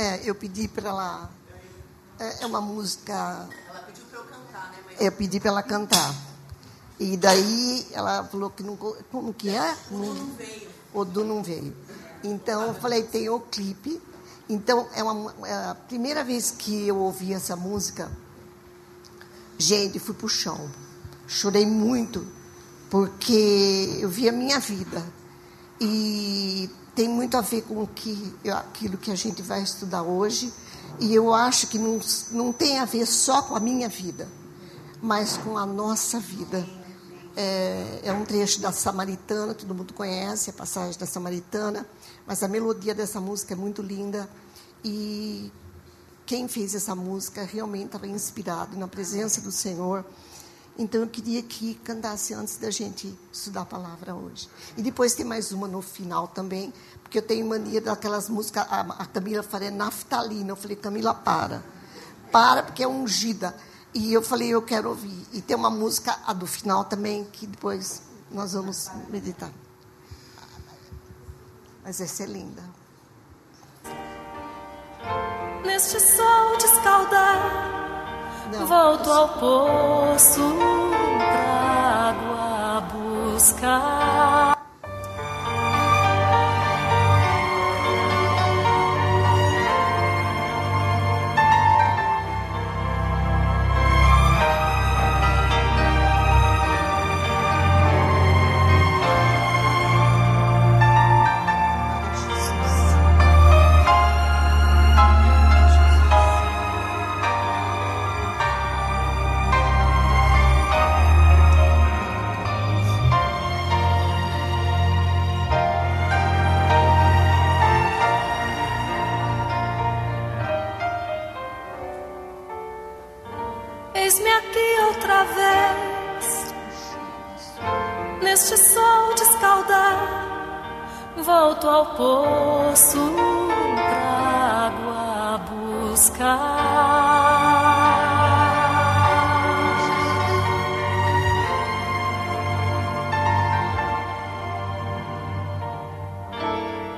É, eu pedi para ela. É, é uma música. Ela pediu para eu cantar, né? Mas Eu pedi para ela cantar. E daí ela falou que não. co- Como que é? Não, não veio. o Du não veio. Então eu falei, tem o clipe. Então é, uma, é a primeira vez que eu ouvi essa música, gente, fui pro chão. Chorei muito, porque eu vi a minha vida. E tem muito a ver com que, aquilo que a gente vai estudar hoje. E eu acho que não, não tem a ver só com a minha vida, mas com a nossa vida. É, é um trecho da Samaritana, todo mundo conhece a passagem da Samaritana, mas a melodia dessa música é muito linda. E quem fez essa música realmente estava inspirado na presença do Senhor. Então eu queria que cantasse antes da gente estudar a palavra hoje. E depois tem mais uma no final também, porque eu tenho mania daquelas músicas, a, a Camila falou naftalina. Eu falei, Camila, para. Para, porque é ungida. E eu falei, eu quero ouvir. E tem uma música, a do final também, que depois nós vamos meditar. Mas essa é linda. Neste sol de escaldar, Não, volto ao poço pra água buscar. Volto ao poço pra água buscar.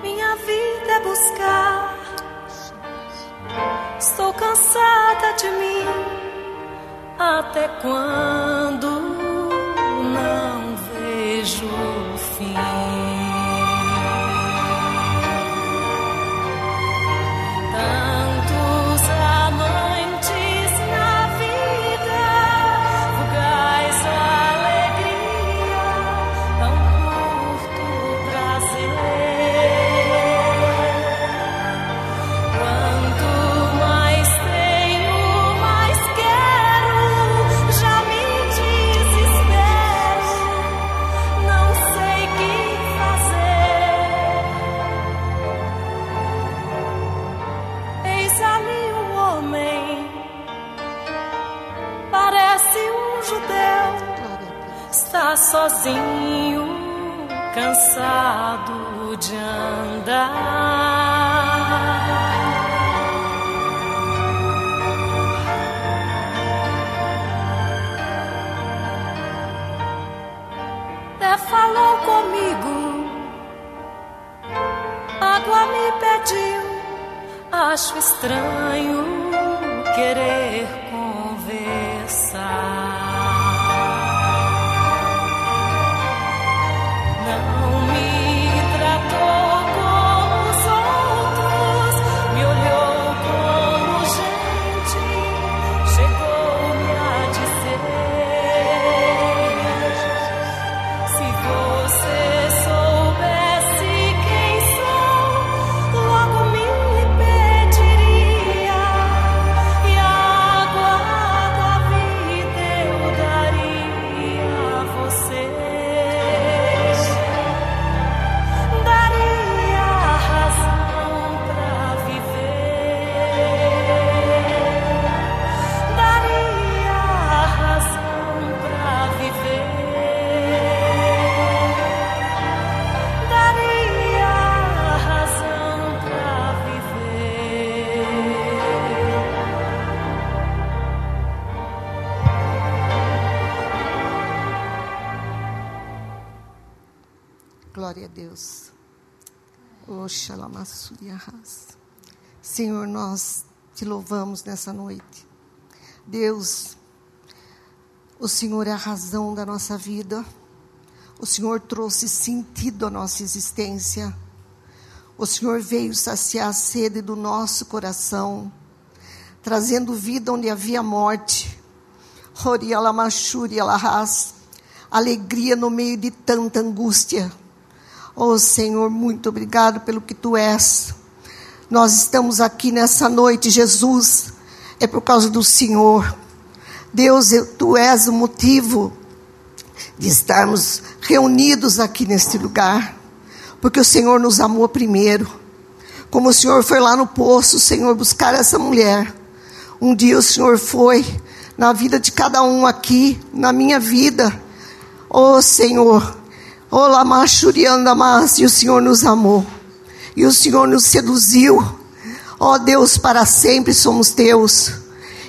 Minha vida é buscar, estou cansada de mim. Até quando sozinho, cansado de andar. Até falou comigo, água me pediu. Acho estranho querer Deus. Senhor, nós te louvamos nessa noite. Deus, o Senhor é a razão da nossa vida. O Senhor trouxe sentido à nossa existência. O Senhor veio saciar a sede do nosso coração, trazendo vida onde havia morte. Alegria no meio de tanta angústia. Oh Senhor, muito obrigado pelo que tu és. Nós estamos aqui nessa noite, Jesus, é por causa do Senhor. Deus, tu és o motivo de estarmos reunidos aqui neste lugar, porque o Senhor nos amou primeiro. Como o Senhor foi lá no poço, Senhor, buscar essa mulher. Um dia o Senhor foi na vida de cada um aqui, na minha vida. Oh Senhor, oh Lamachuriandamas, e o Senhor nos amou. E o Senhor nos seduziu. Oh Deus, para sempre somos teus.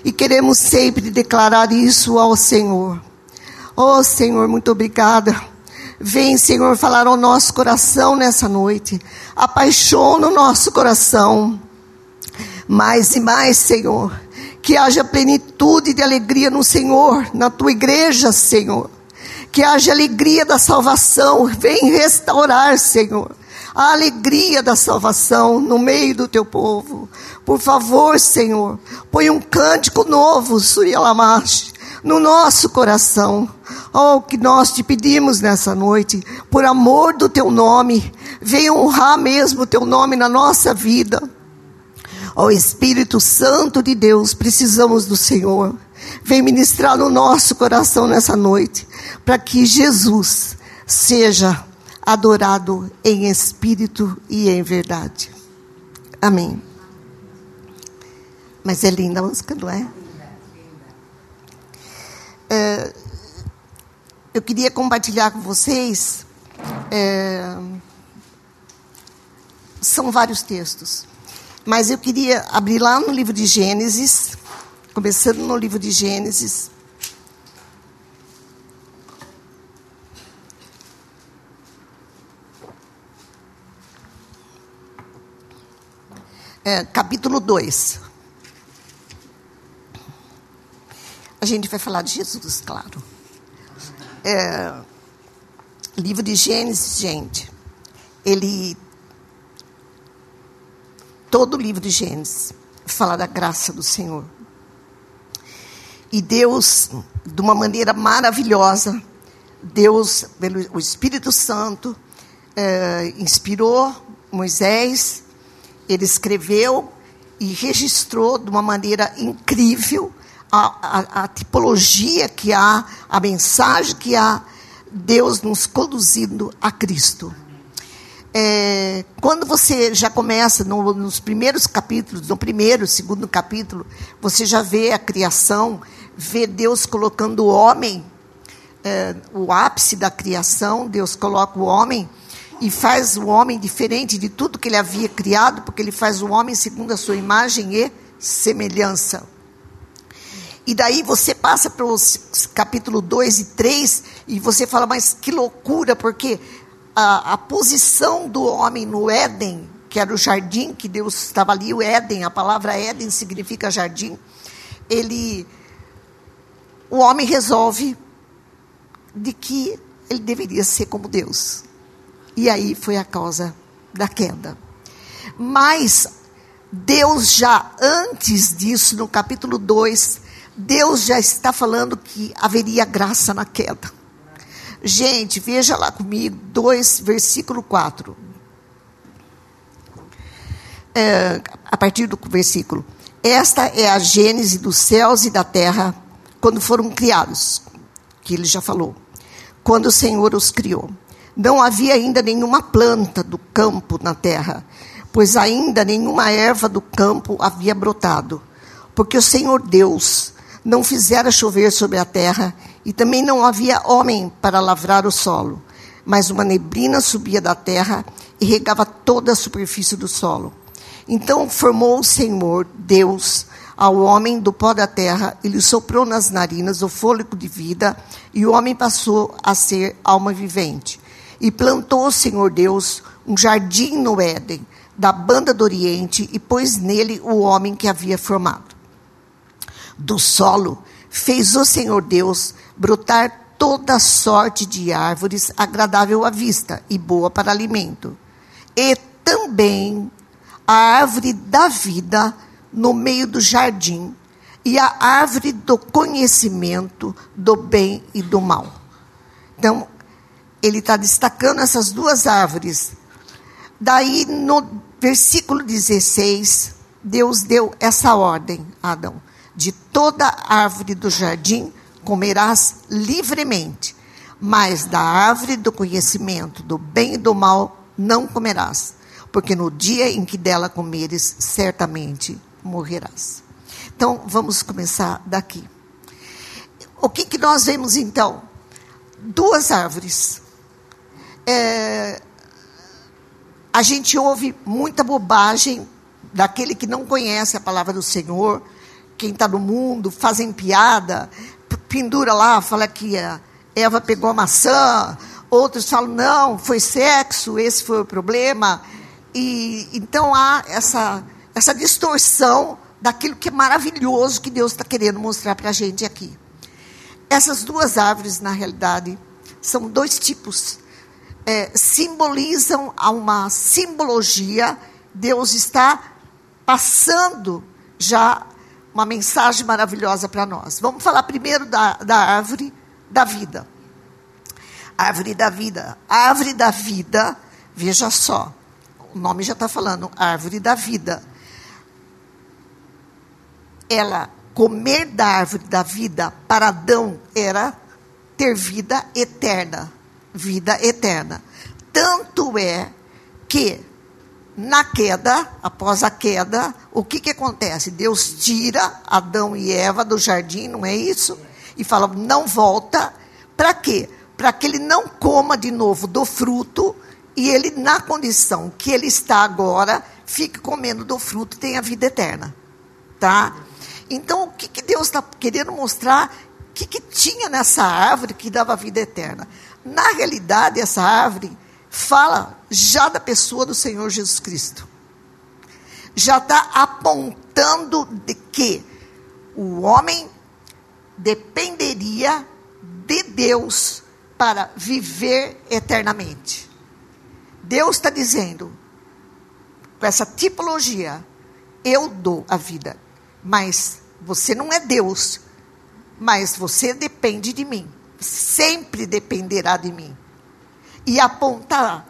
E queremos sempre declarar isso ao Senhor. Oh Senhor, muito obrigada. Vem, Senhor, falar ao nosso coração nessa noite. Apaixona o nosso coração. Mais e mais, Senhor. Que haja plenitude de alegria no Senhor, na tua igreja, Senhor. Que haja alegria da salvação. Vem restaurar, Senhor a alegria da salvação no meio do teu povo. Por favor, Senhor, põe um cântico novo, Surialamash, no nosso coração. Oh, que nós te pedimos nessa noite, por amor do teu nome, venha honrar mesmo o teu nome na nossa vida. Ó oh, Espírito Santo de Deus, precisamos do Senhor. Vem ministrar no nosso coração nessa noite, para que Jesus seja adorado em espírito e em verdade. Amém. Mas é linda a música, não é? é eu queria compartilhar com vocês. É, são vários textos. Mas eu queria abrir lá no livro de Gênesis, começando no livro de Gênesis, é, capítulo 2. A gente vai falar de Jesus, claro. É, livro de Gênesis, gente, ele. Todo o livro de Gênesis fala da graça do Senhor. E Deus, de uma maneira maravilhosa, Deus, pelo o Espírito Santo, é, inspirou Moisés ele escreveu e registrou de uma maneira incrível a, a, a, tipologia que há, a mensagem que há, Deus nos conduzindo a Cristo. É, quando você já começa no, nos primeiros capítulos, no primeiro, segundo capítulo, você já vê a criação, vê Deus colocando o homem, é, o ápice da criação, Deus coloca o homem e faz o homem diferente de tudo que ele havia criado, porque ele faz o homem segundo a sua imagem e semelhança. E daí você passa para os capítulo 2 e 3 e você fala, mas que loucura, porque a, a posição do homem no Éden, que era o jardim que Deus estava ali, o Éden, a palavra Éden significa jardim, ele, o homem resolve de que ele deveria ser como Deus. E aí foi a causa da queda. Mas Deus já antes disso, no capítulo 2, Deus já está falando que haveria graça na queda. Gente, veja lá comigo, 2, versículo 4. É, a partir do versículo. Esta é a gênese dos céus e da terra quando foram criados, que ele já falou. Quando o Senhor os criou. Não havia ainda nenhuma planta do campo na terra, pois ainda nenhuma erva do campo havia brotado, porque o Senhor Deus não fizera chover sobre a terra, e também não havia homem para lavrar o solo, mas uma neblina subia da terra e regava toda a superfície do solo. Então formou o Senhor Deus ao homem do pó da terra e lhe soprou nas narinas o fôlego de vida, e o homem passou a ser alma vivente. E plantou o Senhor Deus um jardim no Éden, da banda do Oriente e pôs nele o homem que havia formado. Do solo fez o Senhor Deus brotar toda sorte de árvores agradável à vista e boa para alimento. E também a árvore da vida no meio do jardim e a árvore do conhecimento do bem e do mal. Então, ele está destacando essas duas árvores. Daí, no versículo 16, Deus deu essa ordem a Adão: de toda árvore do jardim comerás livremente, mas da árvore do conhecimento do bem e do mal não comerás, porque no dia em que dela comeres, certamente morrerás. Então, vamos começar daqui. O que, que nós vemos então? Duas árvores. É, a gente ouve muita bobagem daquele que não conhece a palavra do Senhor, quem está no mundo, fazem piada, pendura lá, fala que a Eva pegou a maçã, outros falam, não, foi sexo, esse foi o problema. E então há essa, essa distorção daquilo que é maravilhoso que Deus está querendo mostrar para a gente aqui. Essas duas árvores, na realidade, são dois tipos. É, simbolizam uma simbologia. Deus está passando já uma mensagem maravilhosa para nós. Vamos falar primeiro da, da árvore da vida. Árvore da vida. Árvore da vida, veja só, o nome já está falando, árvore da vida ela comer da árvore da vida para Adão era ter vida eterna, vida eterna. Tanto é que na queda, após a queda, o que, que acontece? Deus tira Adão e Eva do jardim, não é isso? E fala, não volta. Para quê? Para que ele não coma de novo do fruto e ele, na condição que ele está agora, fique comendo do fruto e tenha vida eterna. Tá? Então, o que, que Deus está querendo mostrar? O que, que tinha nessa árvore que dava vida eterna? Na realidade, essa árvore fala já da pessoa do Senhor Jesus Cristo. Já está apontando de que o homem dependeria de Deus para viver eternamente. Deus está dizendo, com essa tipologia, eu dou a vida, mas você não é Deus, mas você depende de mim. Sempre dependerá de mim. E apontar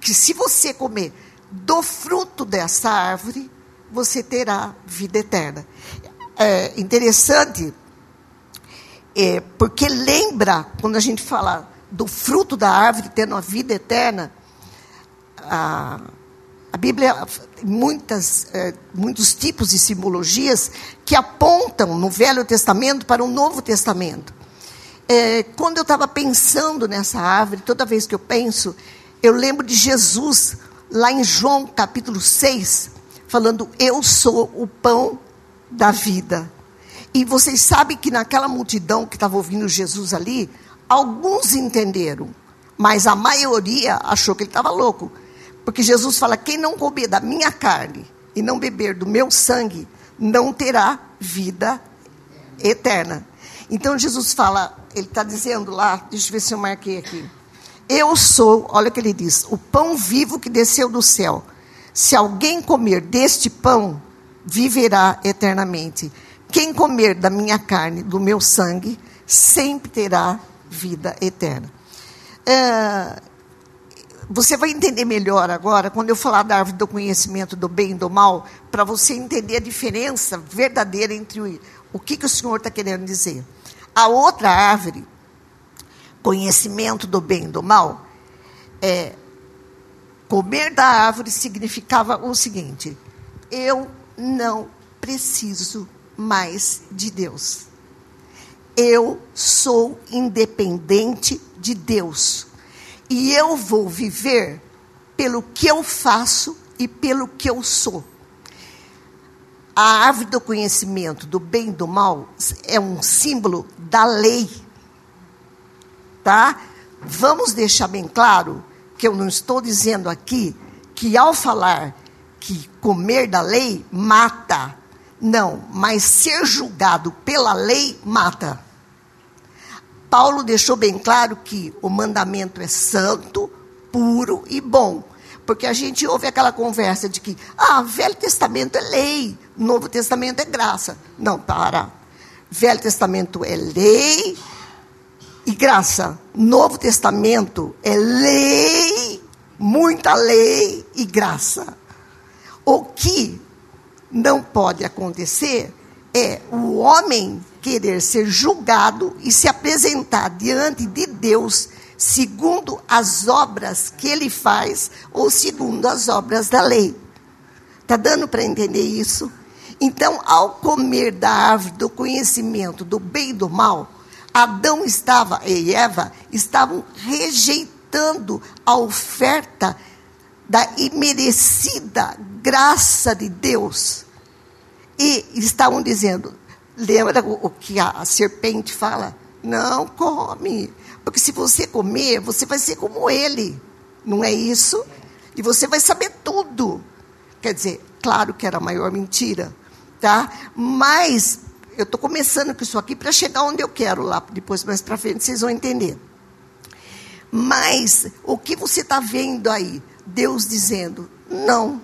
que se você comer do fruto dessa árvore, você terá vida eterna. É interessante, é, porque lembra, quando a gente fala do fruto da árvore tendo a vida eterna, a a Bíblia tem muitas, é, muitos tipos de simbologias que apontam no Velho Testamento para o Novo Testamento. É, quando eu estava pensando nessa árvore, toda vez que eu penso, eu lembro de Jesus, lá em João capítulo 6, falando: Eu sou o pão da vida. E vocês sabem que naquela multidão que estava ouvindo Jesus ali, alguns entenderam, mas a maioria achou que ele estava louco. Porque Jesus fala: quem não comer da minha carne e não beber do meu sangue, não terá vida eterna. Então Jesus fala, ele está dizendo lá, deixa eu ver se eu marquei aqui. Eu sou, olha o que ele diz, o pão vivo que desceu do céu. Se alguém comer deste pão, viverá eternamente. Quem comer da minha carne, do meu sangue, sempre terá vida eterna. É, você vai entender melhor agora, quando eu falar da árvore do conhecimento do bem e do mal, para você entender a diferença verdadeira entre o, o que, que o Senhor está querendo dizer. A outra árvore, conhecimento do bem e do mal, é, comer da árvore significava o seguinte: eu não preciso mais de Deus. Eu sou independente de Deus e eu vou viver pelo que eu faço e pelo que eu sou. A árvore do conhecimento do bem e do mal é um símbolo da lei. Tá? Vamos deixar bem claro que eu não estou dizendo aqui que ao falar que comer da lei mata. Não, mas ser julgado pela lei mata. Paulo deixou bem claro que o mandamento é santo, puro e bom. Porque a gente ouve aquela conversa de que, ah, Velho Testamento é lei, Novo Testamento é graça. Não, para. Velho Testamento é lei e graça. Novo Testamento é lei, muita lei e graça. O que não pode acontecer é o homem querer ser julgado e se apresentar diante de Deus segundo as obras que ele faz ou segundo as obras da lei. Está dando para entender isso? Então, ao comer da árvore do conhecimento do bem e do mal, Adão estava e Eva estavam rejeitando a oferta da imerecida graça de Deus. E estavam dizendo: lembra o que a serpente fala? Não come, porque se você comer, você vai ser como ele. Não é isso? E você vai saber tudo. Quer dizer, claro que era a maior mentira tá? Mas eu estou começando com isso aqui para chegar onde eu quero lá, depois mais para frente vocês vão entender. Mas o que você está vendo aí? Deus dizendo: não,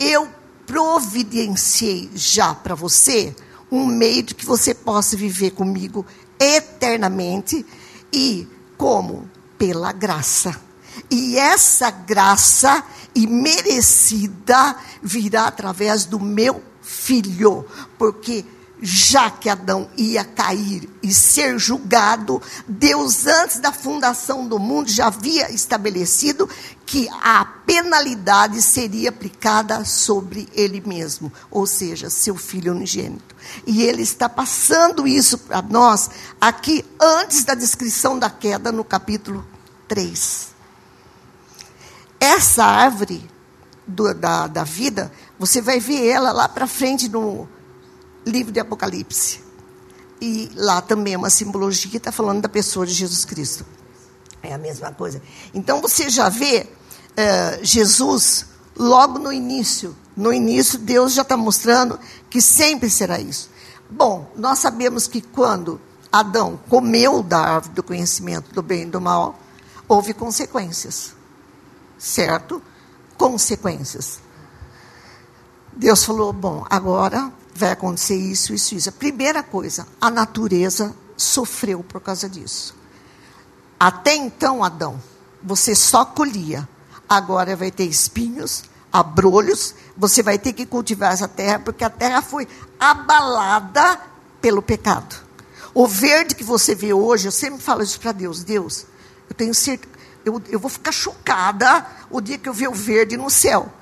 eu providenciei já para você um meio de que você possa viver comigo eternamente e como? Pela graça. E essa graça imerecida virá através do meu filho, porque já que Adão ia cair e ser julgado, Deus, antes da fundação do mundo, já havia estabelecido que a penalidade seria aplicada sobre ele mesmo, ou seja, seu filho unigênito. E ele está passando isso para nós aqui antes da descrição da queda, no capítulo 3. Essa árvore do, da, da vida você vai ver ela lá para frente no livro de Apocalipse. E lá também é uma simbologia que está falando da pessoa de Jesus Cristo. É a mesma coisa. Então você já vê uh, Jesus logo no início. No início, Deus já está mostrando que sempre será isso. Bom, nós sabemos que quando Adão comeu da árvore do conhecimento do bem e do mal, houve consequências. Certo? Consequências. Deus falou: bom, agora vai acontecer isso, isso, isso. A primeira coisa, a natureza sofreu por causa disso. Até então, Adão, você só colhia. Agora vai ter espinhos, abrolhos, você vai ter que cultivar essa terra, porque a terra foi abalada pelo pecado. O verde que você vê hoje, eu sempre falo isso para Deus: Deus, eu tenho certeza, eu, eu vou ficar chocada o dia que eu ver o verde no céu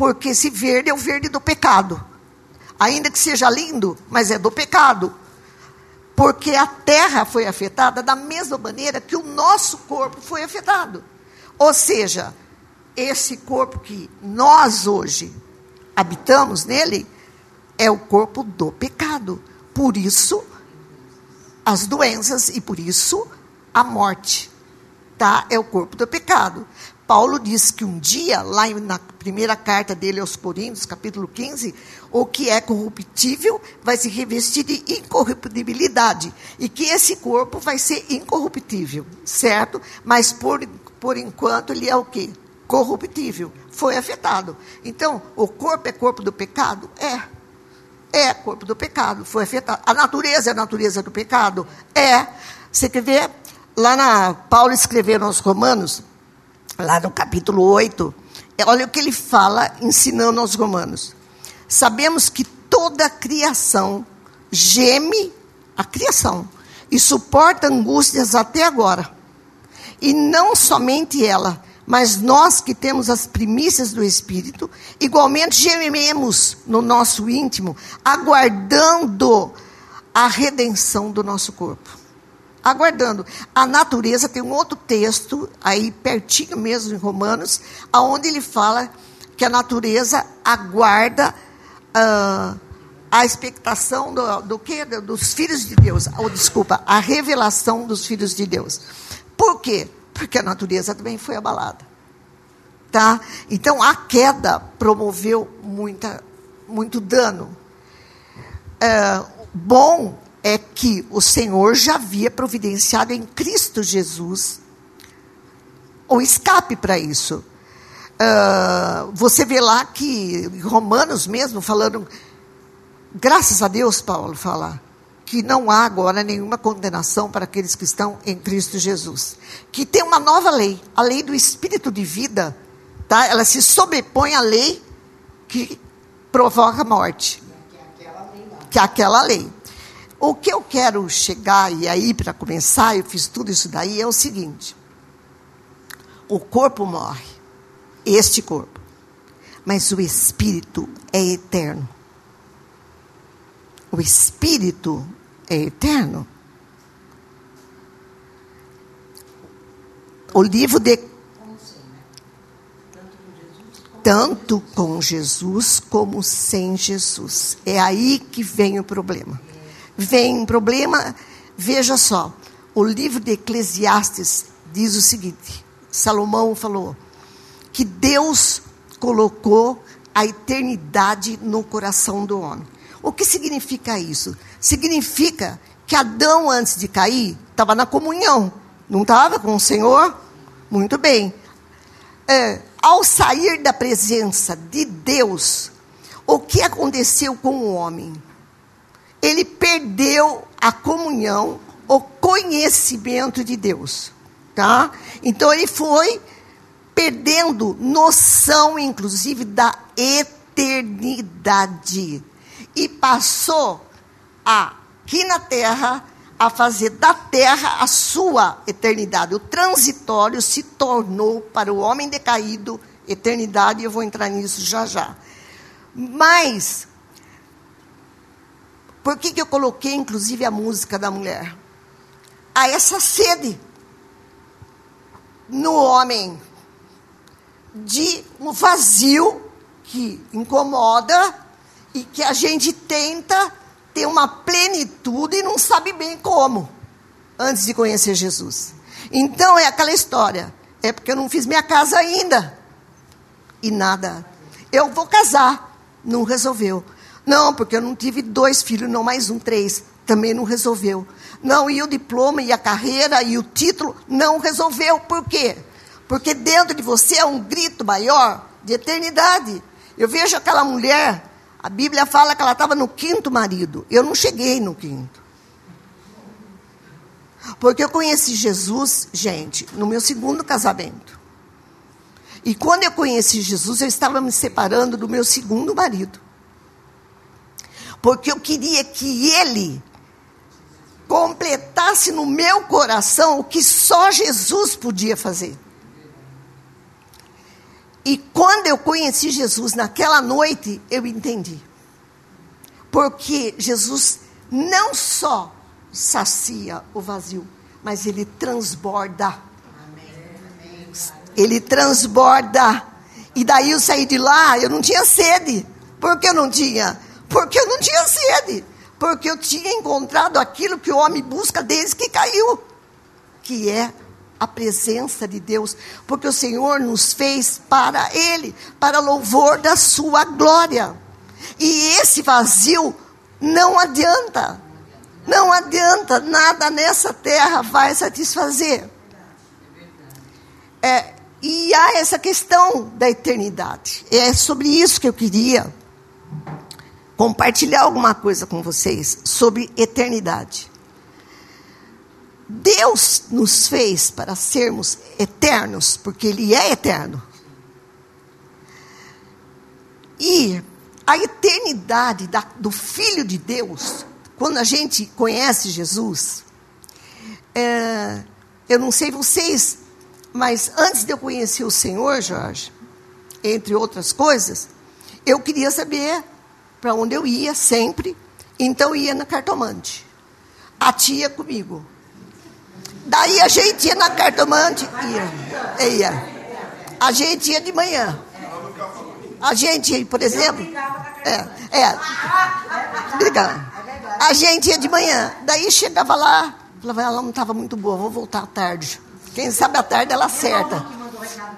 porque esse verde é o verde do pecado. Ainda que seja lindo, mas é do pecado. Porque a terra foi afetada da mesma maneira que o nosso corpo foi afetado. Ou seja, esse corpo que nós hoje habitamos nele é o corpo do pecado. Por isso, as doenças e por isso a morte. Tá? É o corpo do pecado. Paulo diz que um dia, lá na primeira carta dele aos Coríntios, capítulo 15, o que é corruptível vai se revestir de incorruptibilidade. E que esse corpo vai ser incorruptível, certo? Mas por, por enquanto ele é o quê? Corruptível. Foi afetado. Então, o corpo é corpo do pecado? É. É corpo do pecado. Foi afetado. A natureza é a natureza do pecado? É. Você quer ver? Lá na Paulo escreveu aos Romanos, lá no capítulo 8, é, olha o que ele fala ensinando aos romanos. Sabemos que toda a criação geme a criação e suporta angústias até agora. E não somente ela, mas nós que temos as primícias do Espírito, igualmente gememos no nosso íntimo, aguardando a redenção do nosso corpo aguardando. A natureza tem um outro texto, aí pertinho mesmo em Romanos, aonde ele fala que a natureza aguarda uh, a expectação do, do que? Dos filhos de Deus. Ou, desculpa, a revelação dos filhos de Deus. Por quê? Porque a natureza também foi abalada. Tá? Então a queda promoveu muita, muito dano. É, bom é que o Senhor já havia providenciado em Cristo Jesus o escape para isso. Uh, você vê lá que Romanos mesmo falando, graças a Deus, Paulo fala, que não há agora nenhuma condenação para aqueles que estão em Cristo Jesus. Que tem uma nova lei, a lei do Espírito de vida, tá? ela se sobrepõe à lei que provoca morte. Que é aquela lei. O que eu quero chegar, e aí para começar, eu fiz tudo isso daí, é o seguinte: o corpo morre, este corpo, mas o espírito é eterno. O espírito é eterno. O livro de tanto com Jesus como sem Jesus. É aí que vem o problema vem um problema. Veja só, o livro de Eclesiastes diz o seguinte: Salomão falou que Deus colocou a eternidade no coração do homem. O que significa isso? Significa que Adão, antes de cair, estava na comunhão, não estava com o Senhor? Muito bem. É, ao sair da presença de Deus, o que aconteceu com o homem? ele perdeu a comunhão, o conhecimento de Deus, tá? Então ele foi perdendo noção, inclusive, da eternidade e passou a, aqui na Terra a fazer da Terra a sua eternidade. O transitório se tornou para o homem decaído eternidade. E eu vou entrar nisso já já. Mas por que, que eu coloquei, inclusive, a música da mulher? Há essa sede no homem de um vazio que incomoda e que a gente tenta ter uma plenitude e não sabe bem como, antes de conhecer Jesus. Então é aquela história. É porque eu não fiz minha casa ainda. E nada. Eu vou casar. Não resolveu. Não, porque eu não tive dois filhos, não mais um, três. Também não resolveu. Não, e o diploma, e a carreira, e o título, não resolveu. Por quê? Porque dentro de você é um grito maior de eternidade. Eu vejo aquela mulher, a Bíblia fala que ela estava no quinto marido. Eu não cheguei no quinto. Porque eu conheci Jesus, gente, no meu segundo casamento. E quando eu conheci Jesus, eu estava me separando do meu segundo marido porque eu queria que ele completasse no meu coração o que só Jesus podia fazer. E quando eu conheci Jesus naquela noite, eu entendi. Porque Jesus não só sacia o vazio, mas ele transborda. Ele transborda. E daí eu saí de lá, eu não tinha sede. Por que eu não tinha? Porque eu não tinha sede. Porque eu tinha encontrado aquilo que o homem busca desde que caiu, que é a presença de Deus, porque o Senhor nos fez para Ele, para louvor da Sua glória. E esse vazio não adianta, não adianta, nada nessa terra vai satisfazer. É, e há essa questão da eternidade. É sobre isso que eu queria compartilhar alguma coisa com vocês sobre eternidade. Deus nos fez para sermos eternos, porque Ele é eterno. E a eternidade da, do Filho de Deus, quando a gente conhece Jesus, é, eu não sei vocês, mas antes de eu conhecer o Senhor, Jorge, entre outras coisas, eu queria saber para onde eu ia sempre. Então ia na cartomante. A tia comigo. Daí a gente ia na cartomante, ia, ia. A gente ia de manhã. A gente, por exemplo, é, é, obrigado. A gente ia de manhã. Daí chegava lá, falava, ela não estava muito boa, vou voltar à tarde. Quem sabe à tarde ela acerta.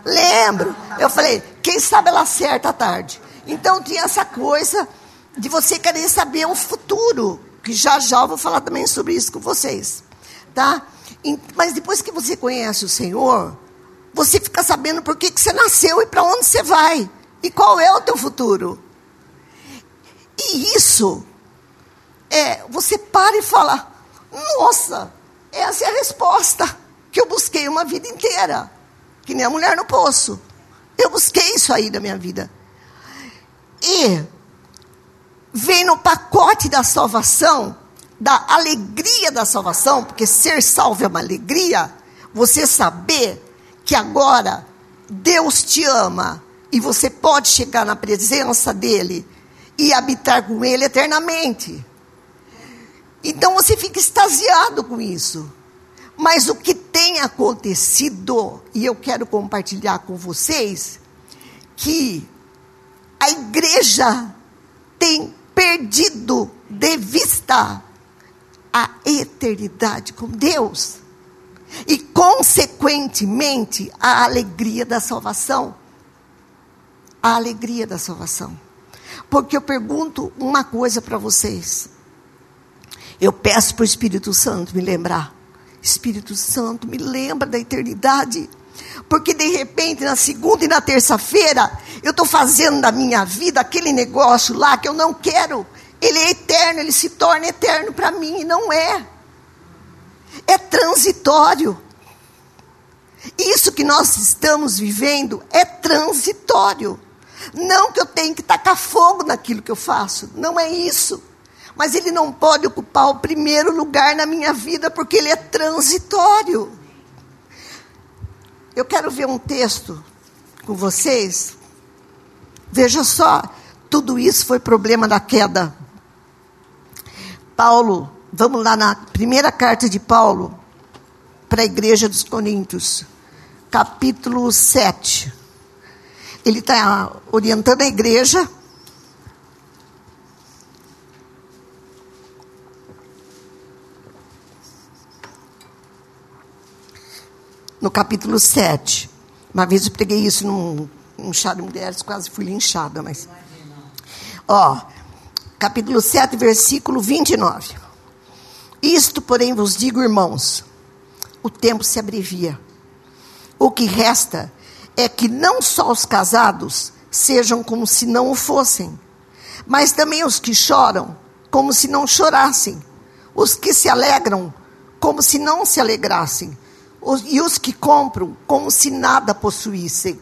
Lembro. Eu falei, quem sabe ela acerta à tarde. Então tinha essa coisa de você querer saber o futuro, que já já eu vou falar também sobre isso com vocês, tá? Mas depois que você conhece o Senhor, você fica sabendo por que, que você nasceu e para onde você vai e qual é o teu futuro. E isso é, você para e fala: Nossa, essa é a resposta que eu busquei uma vida inteira, que nem a mulher no poço. Eu busquei isso aí da minha vida. E vem no pacote da salvação, da alegria da salvação, porque ser salvo é uma alegria, você saber que agora Deus te ama e você pode chegar na presença dele e habitar com ele eternamente. Então você fica extasiado com isso. Mas o que tem acontecido, e eu quero compartilhar com vocês, que a igreja tem perdido de vista a eternidade com Deus. E, consequentemente, a alegria da salvação. A alegria da salvação. Porque eu pergunto uma coisa para vocês. Eu peço para o Espírito Santo me lembrar. Espírito Santo, me lembra da eternidade. Porque de repente, na segunda e na terça-feira, eu estou fazendo da minha vida aquele negócio lá que eu não quero. Ele é eterno, ele se torna eterno para mim e não é. É transitório. Isso que nós estamos vivendo é transitório. Não que eu tenha que tacar fogo naquilo que eu faço, não é isso. Mas ele não pode ocupar o primeiro lugar na minha vida porque ele é transitório. Eu quero ver um texto com vocês. Veja só, tudo isso foi problema da queda. Paulo, vamos lá na primeira carta de Paulo para a igreja dos Coríntios, capítulo 7. Ele está orientando a igreja. No capítulo 7. Uma vez eu preguei isso num, num chá de mulheres, quase fui linchada, mas. Ó, capítulo 7, versículo 29. Isto, porém, vos digo, irmãos, o tempo se abrevia. O que resta é que não só os casados sejam como se não o fossem, mas também os que choram, como se não chorassem, os que se alegram, como se não se alegrassem, e os que compram, como se nada possuíssem,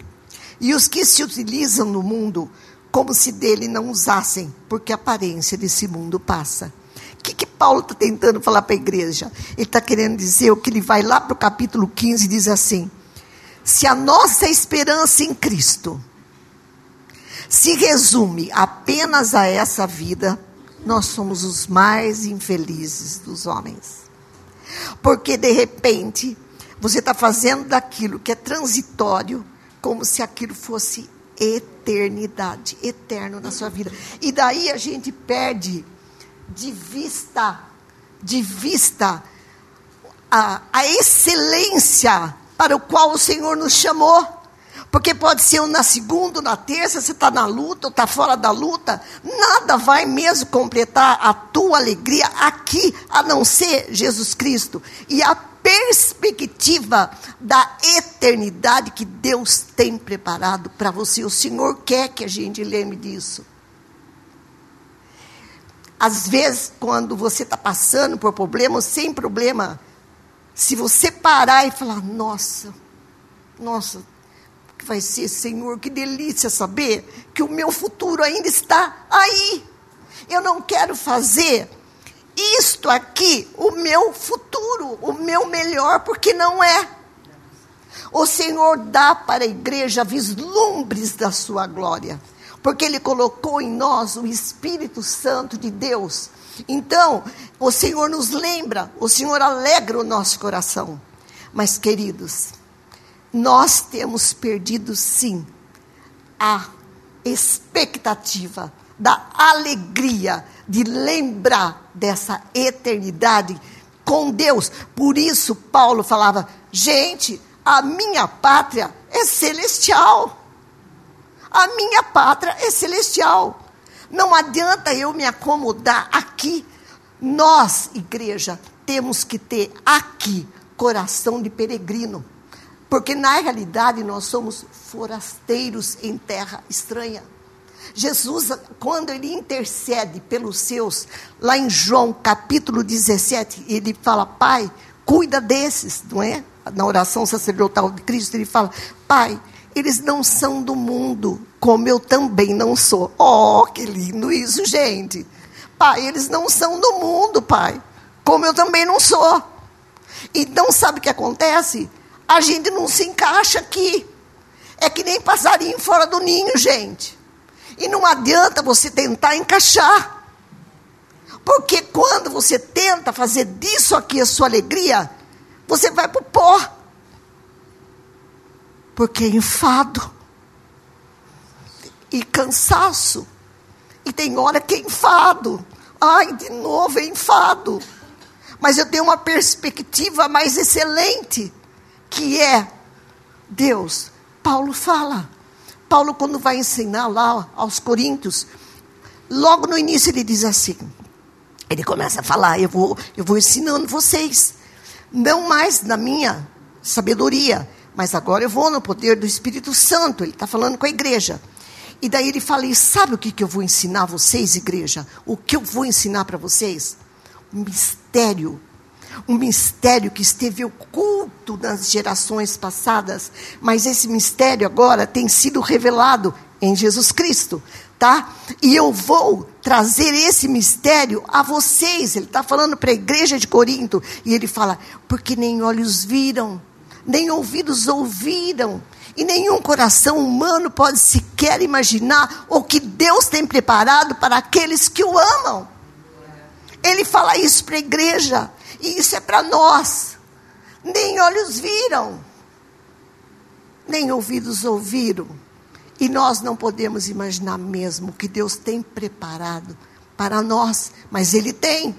e os que se utilizam no mundo, como se dele não usassem, porque a aparência desse mundo passa. O que, que Paulo está tentando falar para a igreja? Ele está querendo dizer o que ele vai lá para o capítulo 15 e diz assim: se a nossa esperança em Cristo se resume apenas a essa vida, nós somos os mais infelizes dos homens. Porque de repente, você está fazendo daquilo que é transitório, como se aquilo fosse eternidade, eterno na sua vida. E daí a gente perde de vista, de vista, a, a excelência para o qual o Senhor nos chamou. Porque pode ser na segunda, na terça, você está na luta ou está fora da luta, nada vai mesmo completar a tua alegria aqui, a não ser Jesus Cristo. E a perspectiva da eternidade que Deus tem preparado para você. O Senhor quer que a gente lembre disso. Às vezes, quando você está passando por problemas, sem problema, se você parar e falar, nossa, nossa, o que vai ser, Senhor, que delícia saber que o meu futuro ainda está aí. Eu não quero fazer isto aqui o meu futuro, o meu melhor, porque não é. O Senhor dá para a igreja vislumbres da sua glória, porque Ele colocou em nós o Espírito Santo de Deus. Então, o Senhor nos lembra, o Senhor alegra o nosso coração. Mas, queridos, nós temos perdido sim a expectativa da alegria de lembrar dessa eternidade com Deus. Por isso, Paulo falava: gente, a minha pátria é celestial. A minha pátria é celestial. Não adianta eu me acomodar aqui. Nós, igreja, temos que ter aqui coração de peregrino. Porque na realidade nós somos forasteiros em terra estranha. Jesus, quando ele intercede pelos seus, lá em João capítulo 17, ele fala: Pai, cuida desses, não é? Na oração sacerdotal de Cristo, ele fala: Pai, eles não são do mundo, como eu também não sou. Oh, que lindo isso, gente. Pai, eles não são do mundo, pai, como eu também não sou. Então, sabe o que acontece? A gente não se encaixa aqui. É que nem passarinho fora do ninho, gente. E não adianta você tentar encaixar. Porque quando você tenta fazer disso aqui a sua alegria, você vai para o pó. Porque é enfado. E cansaço. E tem hora que é enfado. Ai, de novo é enfado. Mas eu tenho uma perspectiva mais excelente, que é Deus. Paulo fala. Paulo, quando vai ensinar lá aos Coríntios, logo no início ele diz assim: ele começa a falar, eu vou, eu vou ensinando vocês, não mais na minha sabedoria, mas agora eu vou no poder do Espírito Santo. Ele está falando com a igreja. E daí ele fala: e sabe o que, que eu vou ensinar vocês, igreja? O que eu vou ensinar para vocês? Um mistério um mistério que esteve oculto nas gerações passadas, mas esse mistério agora tem sido revelado em Jesus Cristo, tá? E eu vou trazer esse mistério a vocês. Ele está falando para a igreja de Corinto e ele fala: porque nem olhos viram, nem ouvidos ouviram, e nenhum coração humano pode sequer imaginar o que Deus tem preparado para aqueles que o amam. Ele fala isso para a igreja. E isso é para nós. Nem olhos viram, nem ouvidos ouviram. E nós não podemos imaginar mesmo o que Deus tem preparado para nós, mas Ele tem.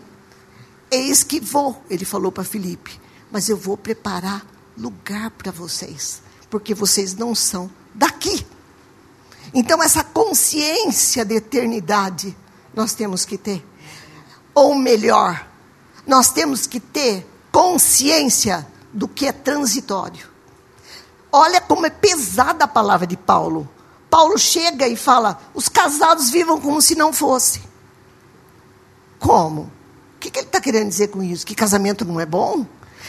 Eis que vou, ele falou para Filipe, mas eu vou preparar lugar para vocês, porque vocês não são daqui. Então, essa consciência de eternidade nós temos que ter. Ou melhor, nós temos que ter consciência do que é transitório. Olha como é pesada a palavra de Paulo. Paulo chega e fala: os casados vivam como se não fosse. Como? O que, que ele está querendo dizer com isso? Que casamento não é bom?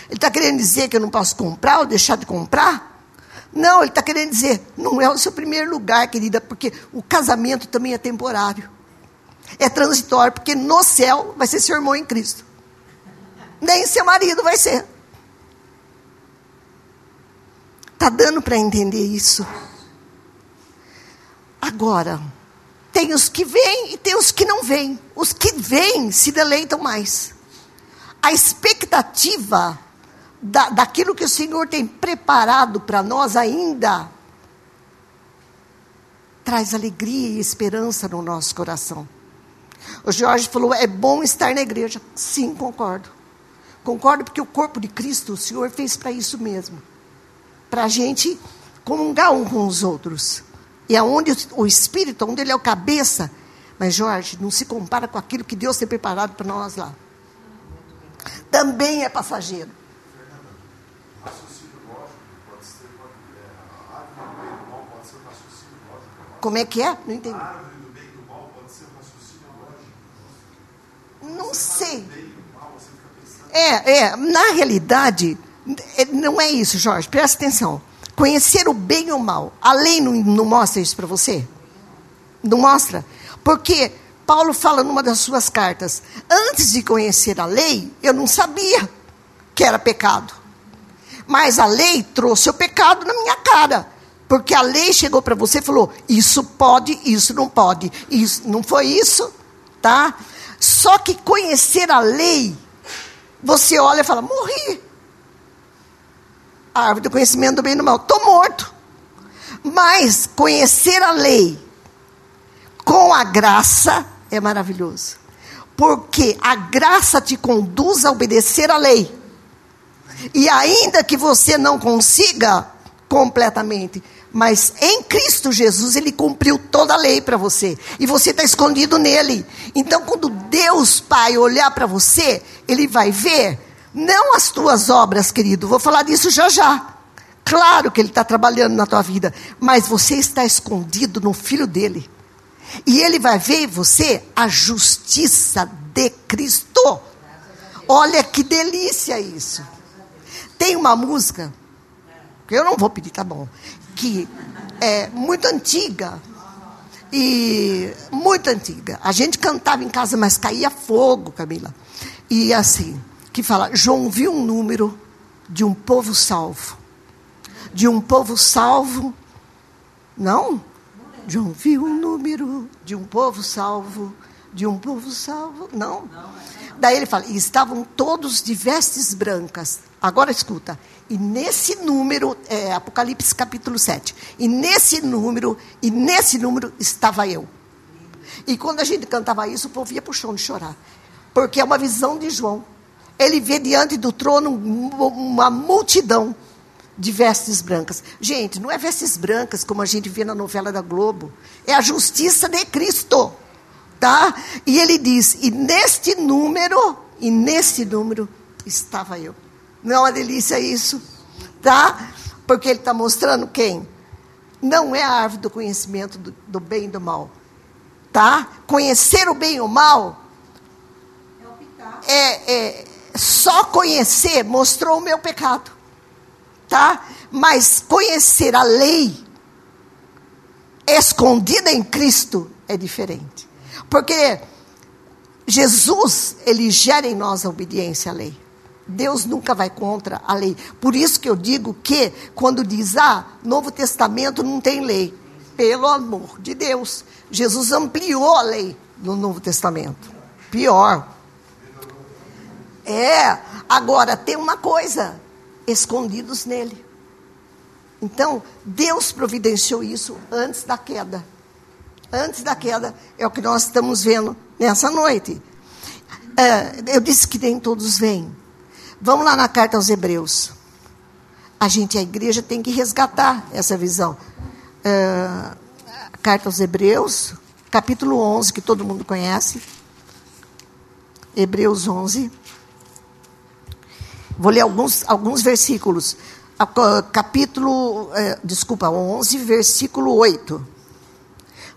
Ele está querendo dizer que eu não posso comprar ou deixar de comprar? Não, ele está querendo dizer, não é o seu primeiro lugar, querida, porque o casamento também é temporário. É transitório, porque no céu vai ser seu irmão em Cristo nem seu marido vai ser. Está dando para entender isso? Agora, tem os que vêm e tem os que não vêm. Os que vêm se deleitam mais. A expectativa da, daquilo que o Senhor tem preparado para nós ainda traz alegria e esperança no nosso coração. O Jorge falou: é bom estar na igreja. Sim, concordo. Concordo porque o corpo de Cristo o Senhor fez para isso mesmo. Para a gente comungar um com os outros. E aonde o Espírito, onde ele é o cabeça. Mas, Jorge, não se compara com aquilo que Deus tem preparado para nós lá. Também é passageiro. Como é que é? Não entendi. Não sei. É, é, na realidade, é, não é isso, Jorge, presta atenção. Conhecer o bem e o mal, a lei não, não mostra isso para você? Não mostra? Porque Paulo fala numa das suas cartas: antes de conhecer a lei, eu não sabia que era pecado. Mas a lei trouxe o pecado na minha cara. Porque a lei chegou para você e falou: isso pode, isso não pode. Isso não foi isso, tá? Só que conhecer a lei você olha e fala: morri. A árvore do conhecimento do bem e do mal. Estou morto. Mas conhecer a lei com a graça é maravilhoso. Porque a graça te conduz a obedecer a lei. E ainda que você não consiga completamente. Mas em Cristo Jesus, Ele cumpriu toda a lei para você. E você está escondido nele. Então, quando Deus Pai olhar para você, Ele vai ver, não as tuas obras, querido. Vou falar disso já já. Claro que Ele está trabalhando na tua vida. Mas você está escondido no Filho dele. E Ele vai ver em você a justiça de Cristo. Olha que delícia isso. Tem uma música, eu não vou pedir, tá bom, que é muito antiga. E muito antiga. A gente cantava em casa, mas caía fogo, Camila. E assim, que fala: João viu um número de um povo salvo. De um povo salvo. Não? João viu um número de um povo salvo. De um povo salvo. Não. Daí ele fala: e estavam todos de vestes brancas. Agora escuta. E nesse número, é, Apocalipse capítulo 7. E nesse número, e nesse número estava eu. E quando a gente cantava isso, o povo ia para o chão de chorar. Porque é uma visão de João. Ele vê diante do trono uma multidão de vestes brancas. Gente, não é vestes brancas como a gente vê na novela da Globo. É a justiça de Cristo. Tá? E ele diz: "E neste número, e nesse número estava eu". Não é uma delícia isso? Tá? Porque ele está mostrando quem? Não é a árvore do conhecimento do, do bem e do mal. Tá? Conhecer o bem e o mal é, é só conhecer mostrou o meu pecado. Tá? Mas conhecer a lei escondida em Cristo é diferente. Porque Jesus, ele gera em nós a obediência à lei. Deus nunca vai contra a lei. Por isso que eu digo que, quando diz, ah, Novo Testamento não tem lei. Pelo amor de Deus. Jesus ampliou a lei no Novo Testamento. Pior. É. Agora, tem uma coisa: escondidos nele. Então, Deus providenciou isso antes da queda. Antes da queda, é o que nós estamos vendo nessa noite. É, eu disse que nem todos vêm. Vamos lá na carta aos Hebreus. A gente, a igreja, tem que resgatar essa visão. É, carta aos Hebreus, capítulo 11, que todo mundo conhece. Hebreus 11. Vou ler alguns, alguns versículos. Capítulo, é, desculpa, 11, versículo 8.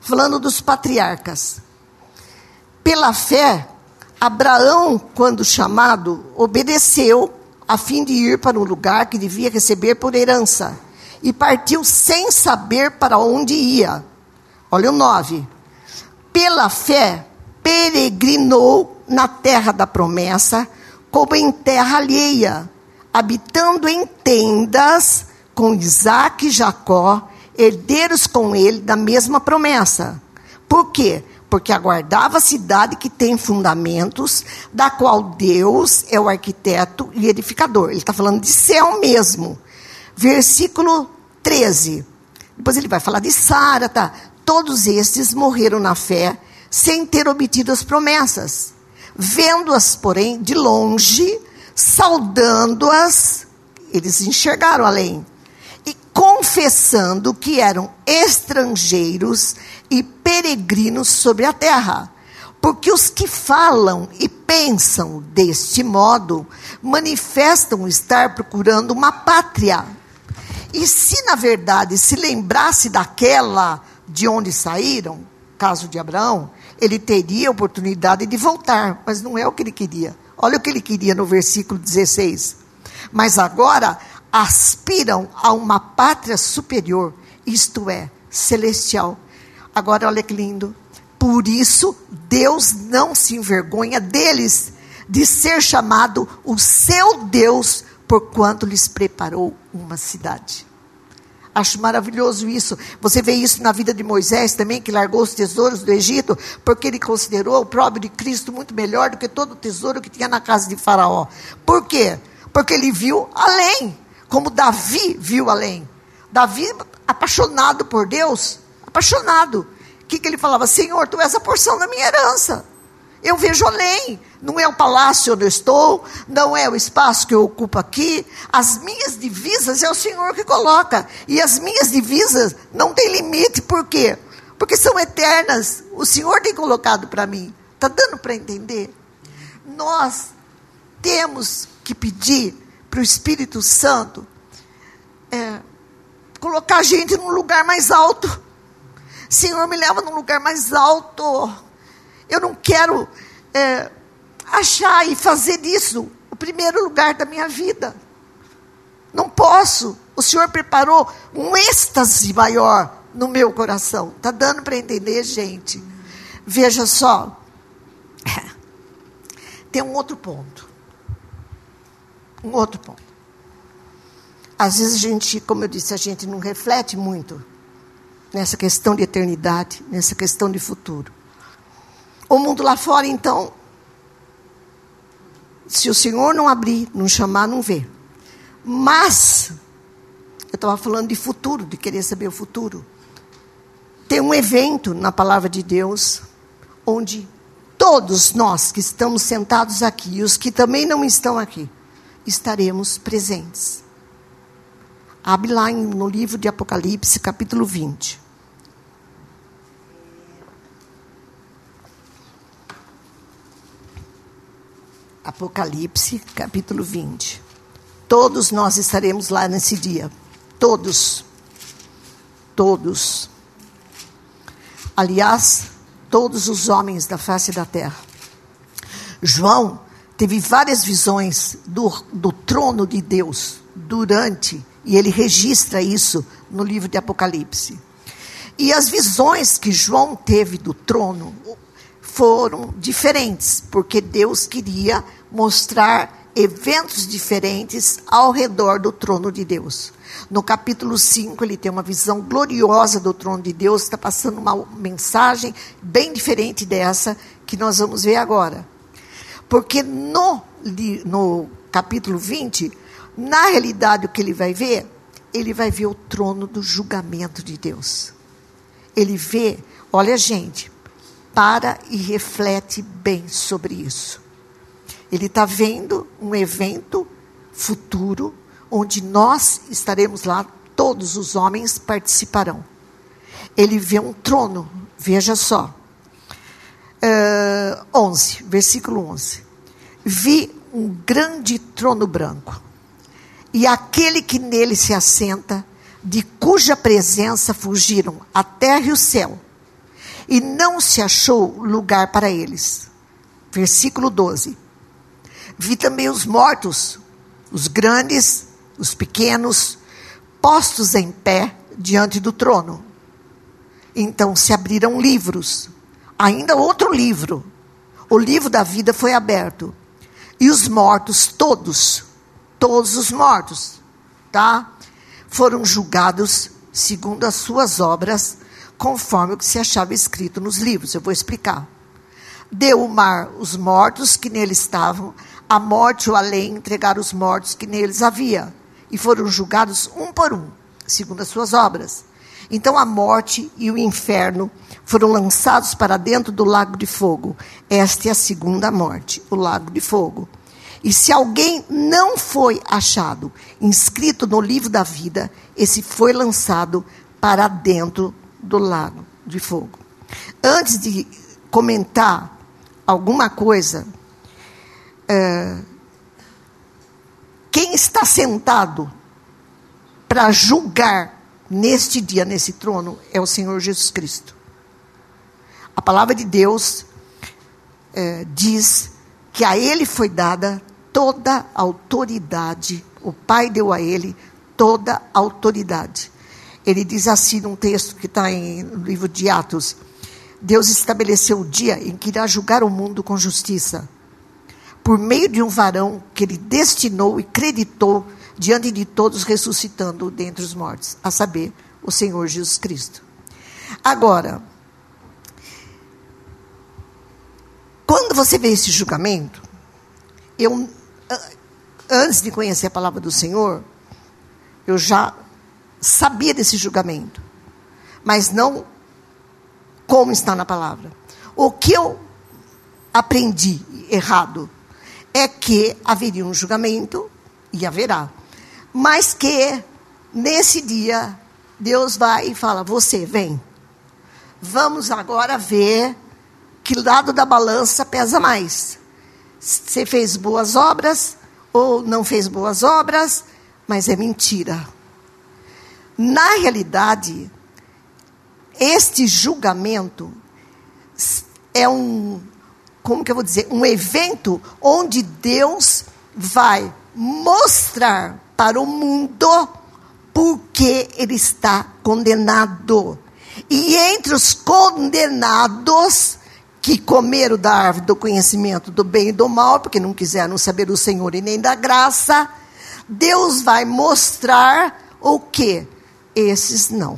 Falando dos patriarcas. Pela fé, Abraão, quando chamado, obedeceu a fim de ir para o lugar que devia receber por herança. E partiu sem saber para onde ia. Olha o 9. Pela fé, peregrinou na terra da promessa, como em terra alheia, habitando em tendas com Isaac e Jacó, herdeiros com ele da mesma promessa. Por quê? Porque aguardava a cidade que tem fundamentos, da qual Deus é o arquiteto e edificador. Ele está falando de céu mesmo. Versículo 13. Depois ele vai falar de Sara, tá? Todos estes morreram na fé, sem ter obtido as promessas. Vendo-as, porém, de longe, saudando-as, eles enxergaram além confessando que eram estrangeiros e peregrinos sobre a terra. Porque os que falam e pensam deste modo manifestam estar procurando uma pátria. E se na verdade se lembrasse daquela de onde saíram, caso de Abraão, ele teria oportunidade de voltar, mas não é o que ele queria. Olha o que ele queria no versículo 16. Mas agora aspiram a uma pátria superior, isto é, celestial. Agora, olha que lindo. Por isso, Deus não se envergonha deles, de ser chamado o seu Deus, porquanto lhes preparou uma cidade. Acho maravilhoso isso. Você vê isso na vida de Moisés também, que largou os tesouros do Egito, porque ele considerou o próprio de Cristo muito melhor do que todo o tesouro que tinha na casa de Faraó. Por quê? Porque ele viu além como Davi viu além. Davi, apaixonado por Deus, apaixonado. O que, que ele falava? Senhor, tu és a porção da minha herança. Eu vejo além. Não é o palácio onde eu estou, não é o espaço que eu ocupo aqui. As minhas divisas é o Senhor que coloca. E as minhas divisas não têm limite, por quê? Porque são eternas. O Senhor tem colocado para mim. Está dando para entender? Nós temos que pedir para o Espírito Santo é, colocar a gente num lugar mais alto. Senhor, me leva num lugar mais alto. Eu não quero é, achar e fazer disso o primeiro lugar da minha vida. Não posso. O Senhor preparou um êxtase maior no meu coração. Está dando para entender, gente? Veja só. Tem um outro ponto. Um outro ponto. Às vezes a gente, como eu disse, a gente não reflete muito nessa questão de eternidade, nessa questão de futuro. O mundo lá fora, então, se o Senhor não abrir, não chamar, não vê. Mas, eu estava falando de futuro, de querer saber o futuro. Tem um evento na palavra de Deus, onde todos nós que estamos sentados aqui, e os que também não estão aqui, estaremos presentes. Abre lá no livro de Apocalipse, capítulo 20. Apocalipse, capítulo 20. Todos nós estaremos lá nesse dia. Todos. Todos. Aliás, todos os homens da face da terra. João teve várias visões do, do trono de Deus durante, e ele registra isso no livro de Apocalipse. E as visões que João teve do trono foram diferentes, porque Deus queria mostrar eventos diferentes ao redor do trono de Deus. No capítulo 5, ele tem uma visão gloriosa do trono de Deus, está passando uma mensagem bem diferente dessa que nós vamos ver agora. Porque no, no capítulo 20, na realidade, o que ele vai ver? Ele vai ver o trono do julgamento de Deus. Ele vê, olha, gente, para e reflete bem sobre isso. Ele está vendo um evento futuro onde nós estaremos lá, todos os homens participarão. Ele vê um trono, veja só. Uh, 11, versículo 11. Vi um grande trono branco, e aquele que nele se assenta, de cuja presença fugiram a terra e o céu, e não se achou lugar para eles. Versículo 12. Vi também os mortos, os grandes, os pequenos, postos em pé diante do trono. Então se abriram livros, ainda outro livro. O livro da vida foi aberto. E os mortos, todos, todos os mortos, tá? Foram julgados segundo as suas obras, conforme o que se achava escrito nos livros. Eu vou explicar. Deu o mar os mortos que nele estavam, a morte ou além entregaram os mortos que neles havia, e foram julgados um por um, segundo as suas obras. Então a morte e o inferno foram lançados para dentro do lago de fogo. Esta é a segunda morte, o lago de fogo. E se alguém não foi achado inscrito no livro da vida, esse foi lançado para dentro do lago de fogo. Antes de comentar alguma coisa é, quem está sentado para julgar neste dia, nesse trono, é o Senhor Jesus Cristo. A palavra de Deus é, diz que a Ele foi dada toda a autoridade, o Pai deu a Ele toda a autoridade. Ele diz assim num texto que está no livro de Atos: Deus estabeleceu o dia em que irá julgar o mundo com justiça por meio de um varão que ele destinou e creditou diante de todos, ressuscitando dentre os mortos, a saber, o Senhor Jesus Cristo. Agora, quando você vê esse julgamento, eu, antes de conhecer a palavra do Senhor, eu já sabia desse julgamento, mas não como está na palavra. O que eu aprendi errado? É que haveria um julgamento, e haverá. Mas que, nesse dia, Deus vai e fala: Você, vem. Vamos agora ver que lado da balança pesa mais. Você fez boas obras ou não fez boas obras, mas é mentira. Na realidade, este julgamento é um, como que eu vou dizer, um evento onde Deus vai mostrar para o mundo porque ele está condenado. E entre os condenados que comeram da árvore do conhecimento do bem e do mal, porque não quiseram saber do Senhor e nem da graça, Deus vai mostrar o que? Esses não.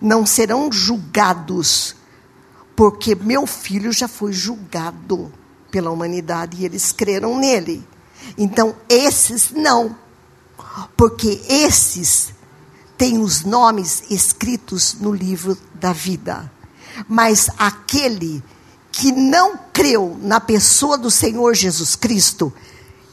Não serão julgados, porque meu filho já foi julgado pela humanidade e eles creram nele. Então, esses não, porque esses têm os nomes escritos no livro da vida. Mas aquele que não creu na pessoa do Senhor Jesus Cristo,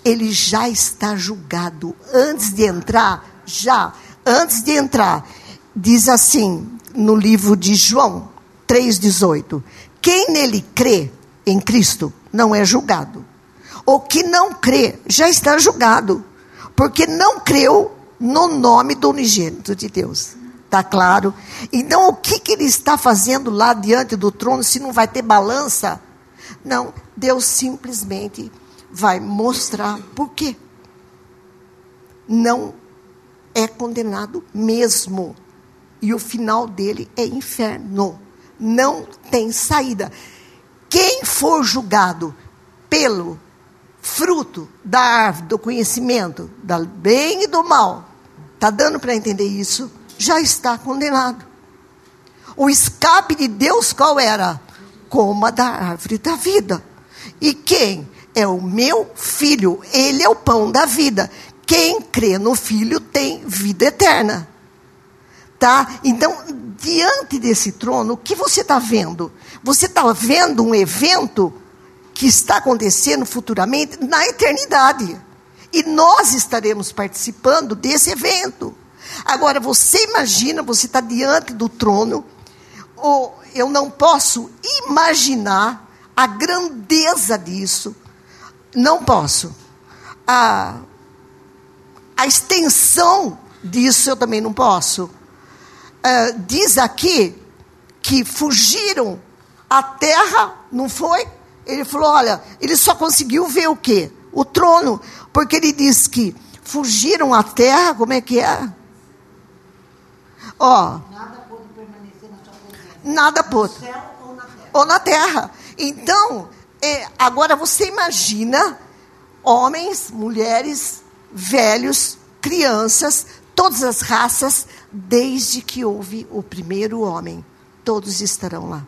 ele já está julgado antes de entrar, já, antes de entrar. Diz assim no livro de João 3,18: Quem nele crê em Cristo não é julgado. O que não crê já está julgado, porque não creu no nome do unigênito de Deus. Está claro? Então, o que, que ele está fazendo lá diante do trono se não vai ter balança? Não, Deus simplesmente vai mostrar por quê. Não é condenado mesmo. E o final dele é inferno. Não tem saída. Quem for julgado pelo fruto da árvore do conhecimento, do bem e do mal, está dando para entender isso? Já está condenado. O escape de Deus qual era? Coma da árvore da vida. E quem? É o meu filho. Ele é o pão da vida. Quem crê no filho tem vida eterna. Tá? Então, diante desse trono, o que você está vendo? Você está vendo um evento que está acontecendo futuramente na eternidade. E nós estaremos participando desse evento. Agora, você imagina, você está diante do trono, ou eu não posso imaginar a grandeza disso. Não posso. A, a extensão disso eu também não posso. Uh, diz aqui que fugiram a terra, não foi? Ele falou: olha, ele só conseguiu ver o quê? O trono. Porque ele diz que fugiram à terra, como é que é? Ó. Nada pôde permanecer na sua presença. Nada pôde. No céu ou na terra. Ou na terra. Então, é, agora você imagina homens, mulheres, velhos, crianças, todas as raças, desde que houve o primeiro homem. Todos estarão lá.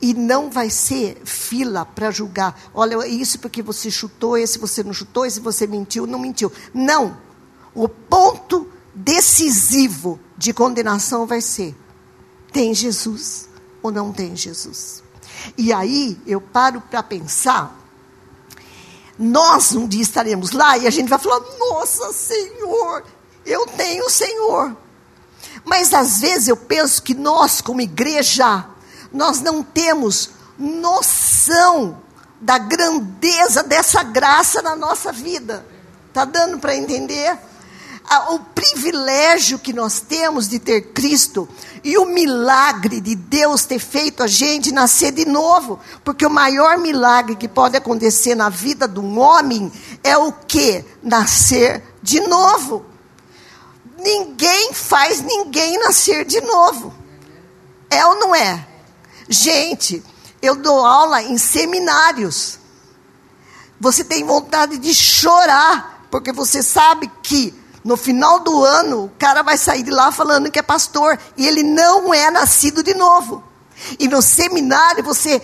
E não vai ser fila para julgar. Olha, isso porque você chutou, esse você não chutou, esse você mentiu, não mentiu. Não. O ponto decisivo de condenação vai ser: tem Jesus ou não tem Jesus? E aí eu paro para pensar. Nós um dia estaremos lá e a gente vai falar: Nossa Senhor, eu tenho o Senhor. Mas às vezes eu penso que nós, como igreja, nós não temos noção da grandeza dessa graça na nossa vida. Está dando para entender? O privilégio que nós temos de ter Cristo e o milagre de Deus ter feito a gente nascer de novo. Porque o maior milagre que pode acontecer na vida de um homem é o que? Nascer de novo. Ninguém faz ninguém nascer de novo. É ou não é? Gente, eu dou aula em seminários. Você tem vontade de chorar, porque você sabe que no final do ano o cara vai sair de lá falando que é pastor e ele não é nascido de novo. E no seminário você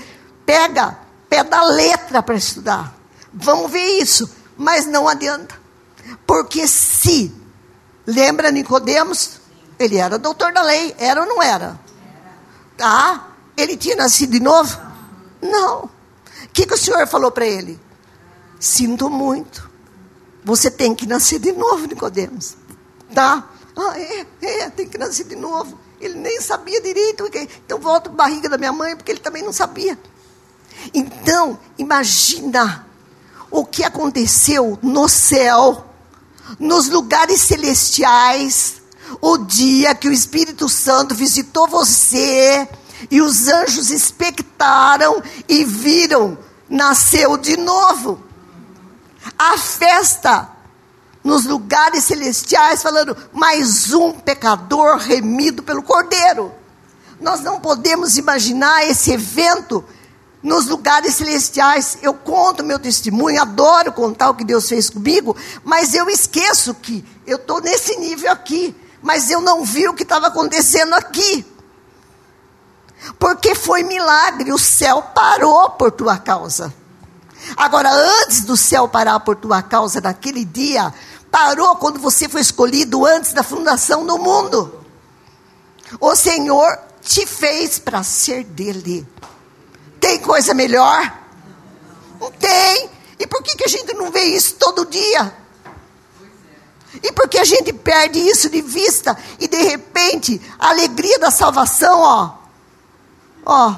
pega pé da letra para estudar. Vamos ver isso, mas não adianta. Porque se lembra Nicodemos, ele era doutor da lei, era ou não era? Tá? Ele tinha nascido de novo? Não. O que, que o Senhor falou para ele? Sinto muito. Você tem que nascer de novo, Nicodemos. Tá? Ah, é, é, tem que nascer de novo. Ele nem sabia direito. Então volta para a barriga da minha mãe, porque ele também não sabia. Então, imagina o que aconteceu no céu, nos lugares celestiais, o dia que o Espírito Santo visitou você e os anjos expectaram e viram, nasceu de novo. A festa nos lugares celestiais, falando, mais um pecador remido pelo Cordeiro. Nós não podemos imaginar esse evento nos lugares celestiais. Eu conto meu testemunho, adoro contar o que Deus fez comigo, mas eu esqueço que eu estou nesse nível aqui, mas eu não vi o que estava acontecendo aqui. Porque foi milagre, o céu parou por tua causa. Agora, antes do céu parar por tua causa naquele dia, parou quando você foi escolhido antes da fundação do mundo. O Senhor te fez para ser dele. Tem coisa melhor? Não tem. E por que, que a gente não vê isso todo dia? E por que a gente perde isso de vista e de repente a alegria da salvação, ó, ó,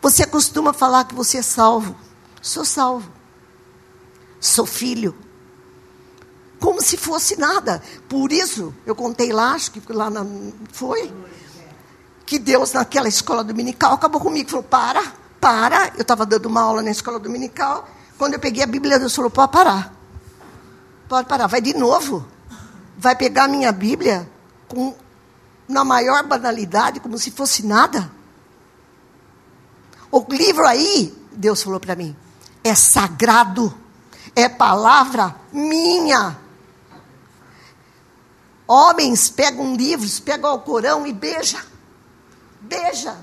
você costuma falar que você é salvo. Sou salvo. Sou filho. Como se fosse nada. Por isso, eu contei lá, acho que lá na, foi, que Deus naquela escola dominical acabou comigo. Falou, para, para. Eu estava dando uma aula na escola dominical. Quando eu peguei a Bíblia, Deus falou: pode parar. Pode parar. Vai de novo. Vai pegar a minha Bíblia com, na maior banalidade, como se fosse nada. O livro aí, Deus falou para mim, é sagrado. É palavra minha. Homens pegam livros, pegam o Corão e beija. Beija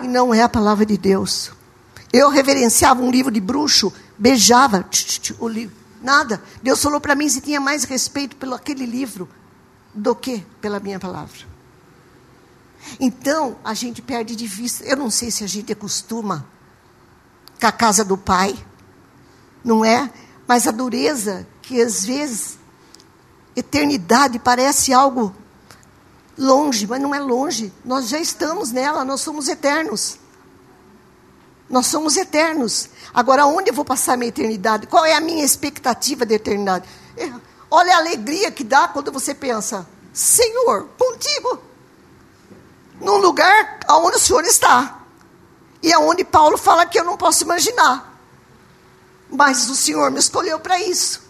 e não é a palavra de Deus. Eu reverenciava um livro de bruxo, beijava o livro. Nada. Deus falou para mim se tinha mais respeito pelo aquele livro do que pela minha palavra. Então, a gente perde de vista. Eu não sei se a gente acostuma com a casa do pai, não é? Mas a dureza que às vezes eternidade parece algo longe, mas não é longe. Nós já estamos nela, nós somos eternos. Nós somos eternos. Agora, onde eu vou passar minha eternidade? Qual é a minha expectativa de eternidade? É, olha a alegria que dá quando você pensa, Senhor, contigo. Num lugar onde o Senhor está. E aonde Paulo fala que eu não posso imaginar. Mas o Senhor me escolheu para isso.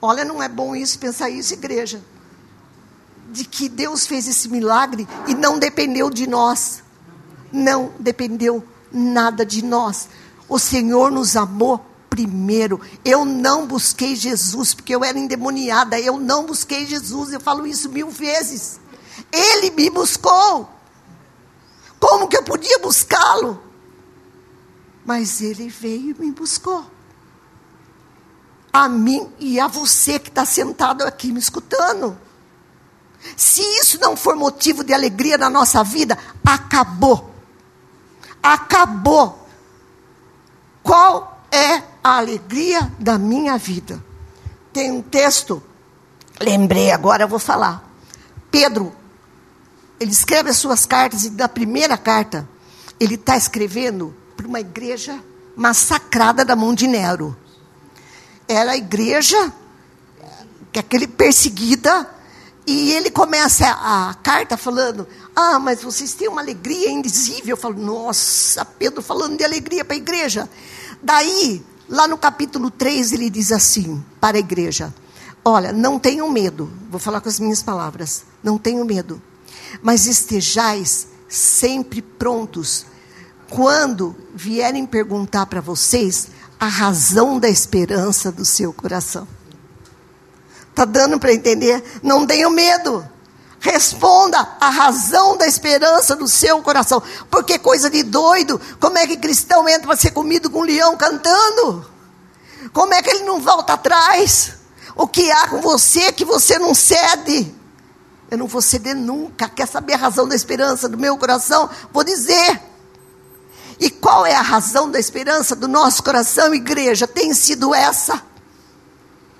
Olha, não é bom isso, pensar isso, igreja de que Deus fez esse milagre e não dependeu de nós. Não dependeu nada de nós. O Senhor nos amou primeiro. Eu não busquei Jesus porque eu era endemoniada. Eu não busquei Jesus. Eu falo isso mil vezes. Ele me buscou. Como que eu podia buscá-lo? Mas ele veio e me buscou. A mim e a você que está sentado aqui me escutando. Se isso não for motivo de alegria na nossa vida, acabou. Acabou. Qual é a alegria da minha vida? Tem um texto, lembrei agora, eu vou falar. Pedro, ele escreve as suas cartas e da primeira carta, ele está escrevendo para uma igreja massacrada da mão de Nero. Era a igreja, que aquele perseguida, e ele começa a, a, carta falando: Ah, mas vocês têm uma alegria indizível. Eu falo: Nossa, Pedro falando de alegria para a igreja. Daí, lá no capítulo 3, ele diz assim para a igreja: Olha, não tenham medo. Vou falar com as minhas palavras: Não tenham medo. Mas estejais sempre prontos. Quando vierem perguntar para vocês a razão da esperança do seu coração. Está dando para entender? Não tenha medo. Responda a razão da esperança do seu coração. Porque coisa de doido. Como é que cristão entra para ser comido com um leão cantando? Como é que ele não volta atrás? O que há com você que você não cede? Eu não vou ceder nunca. Quer saber a razão da esperança do meu coração? Vou dizer. E qual é a razão da esperança do nosso coração, igreja? Tem sido essa.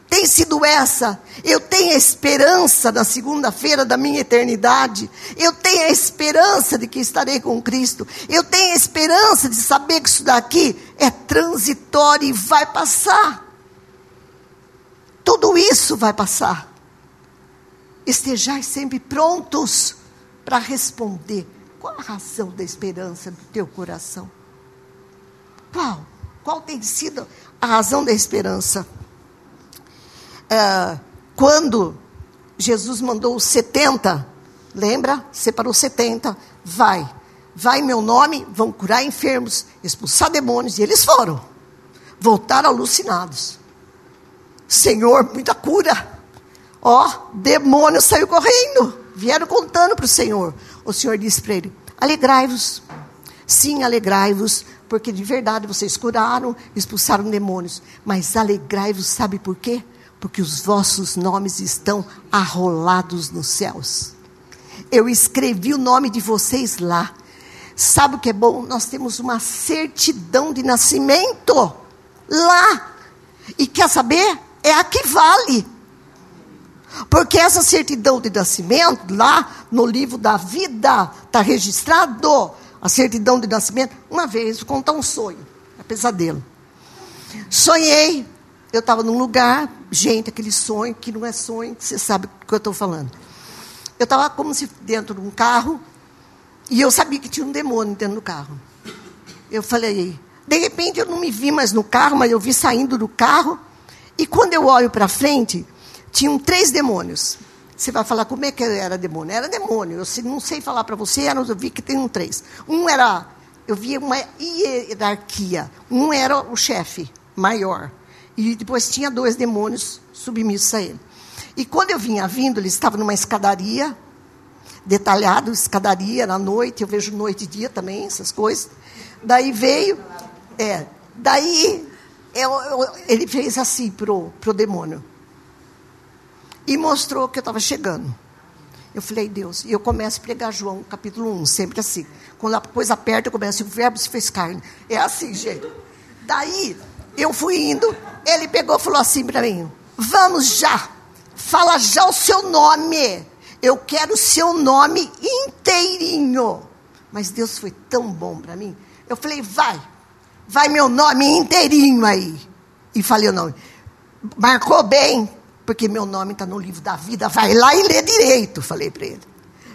Tem sido essa. Eu tenho a esperança na segunda-feira da minha eternidade. Eu tenho a esperança de que estarei com Cristo. Eu tenho a esperança de saber que isso daqui é transitório e vai passar. Tudo isso vai passar. Estejais sempre prontos para responder. Qual a razão da esperança do teu coração? Qual? Qual tem sido a razão da esperança? É, quando Jesus mandou os 70, lembra? Separou 70, vai, vai em meu nome, vão curar enfermos, expulsar demônios, e eles foram. Voltaram alucinados. Senhor, muita cura. Ó, demônio saiu correndo. Vieram contando para o Senhor. O Senhor disse para ele: Alegrai-vos. Sim, alegrai-vos, porque de verdade vocês curaram, expulsaram demônios. Mas alegrai-vos, sabe por quê? Porque os vossos nomes estão arrolados nos céus. Eu escrevi o nome de vocês lá. Sabe o que é bom? Nós temos uma certidão de nascimento lá. E quer saber? É a que vale. Porque essa certidão de nascimento, lá no livro da vida, está registrado a certidão de nascimento. Uma vez, vou contar um sonho, é pesadelo. Sonhei, eu estava num lugar, gente, aquele sonho que não é sonho, você sabe o que eu estou falando. Eu estava como se dentro de um carro, e eu sabia que tinha um demônio dentro do carro. Eu falei, de repente eu não me vi mais no carro, mas eu vi saindo do carro, e quando eu olho para frente, tinham três demônios. Você vai falar como é que era demônio? Era demônio. Eu não sei falar para você, eu vi que tem um três. Um era, eu via uma hierarquia. Um era o chefe maior. E depois tinha dois demônios submissos a ele. E quando eu vinha vindo, ele estava numa escadaria, detalhado, escadaria na noite, eu vejo noite e dia também, essas coisas. Daí veio, é, daí eu, eu, ele fez assim pro, pro demônio e mostrou que eu estava chegando. Eu falei, Deus, e eu começo a pregar João, capítulo 1, sempre assim. Quando a coisa aperta, eu começo, o verbo se fez carne. É assim, gente. Daí, eu fui indo, ele pegou e falou assim para mim: Vamos já, fala já o seu nome. Eu quero o seu nome inteirinho. Mas Deus foi tão bom para mim. Eu falei, vai, vai meu nome inteirinho aí. E falei o nome. Marcou bem, porque meu nome está no livro da vida, vai lá e lê direito, falei para ele.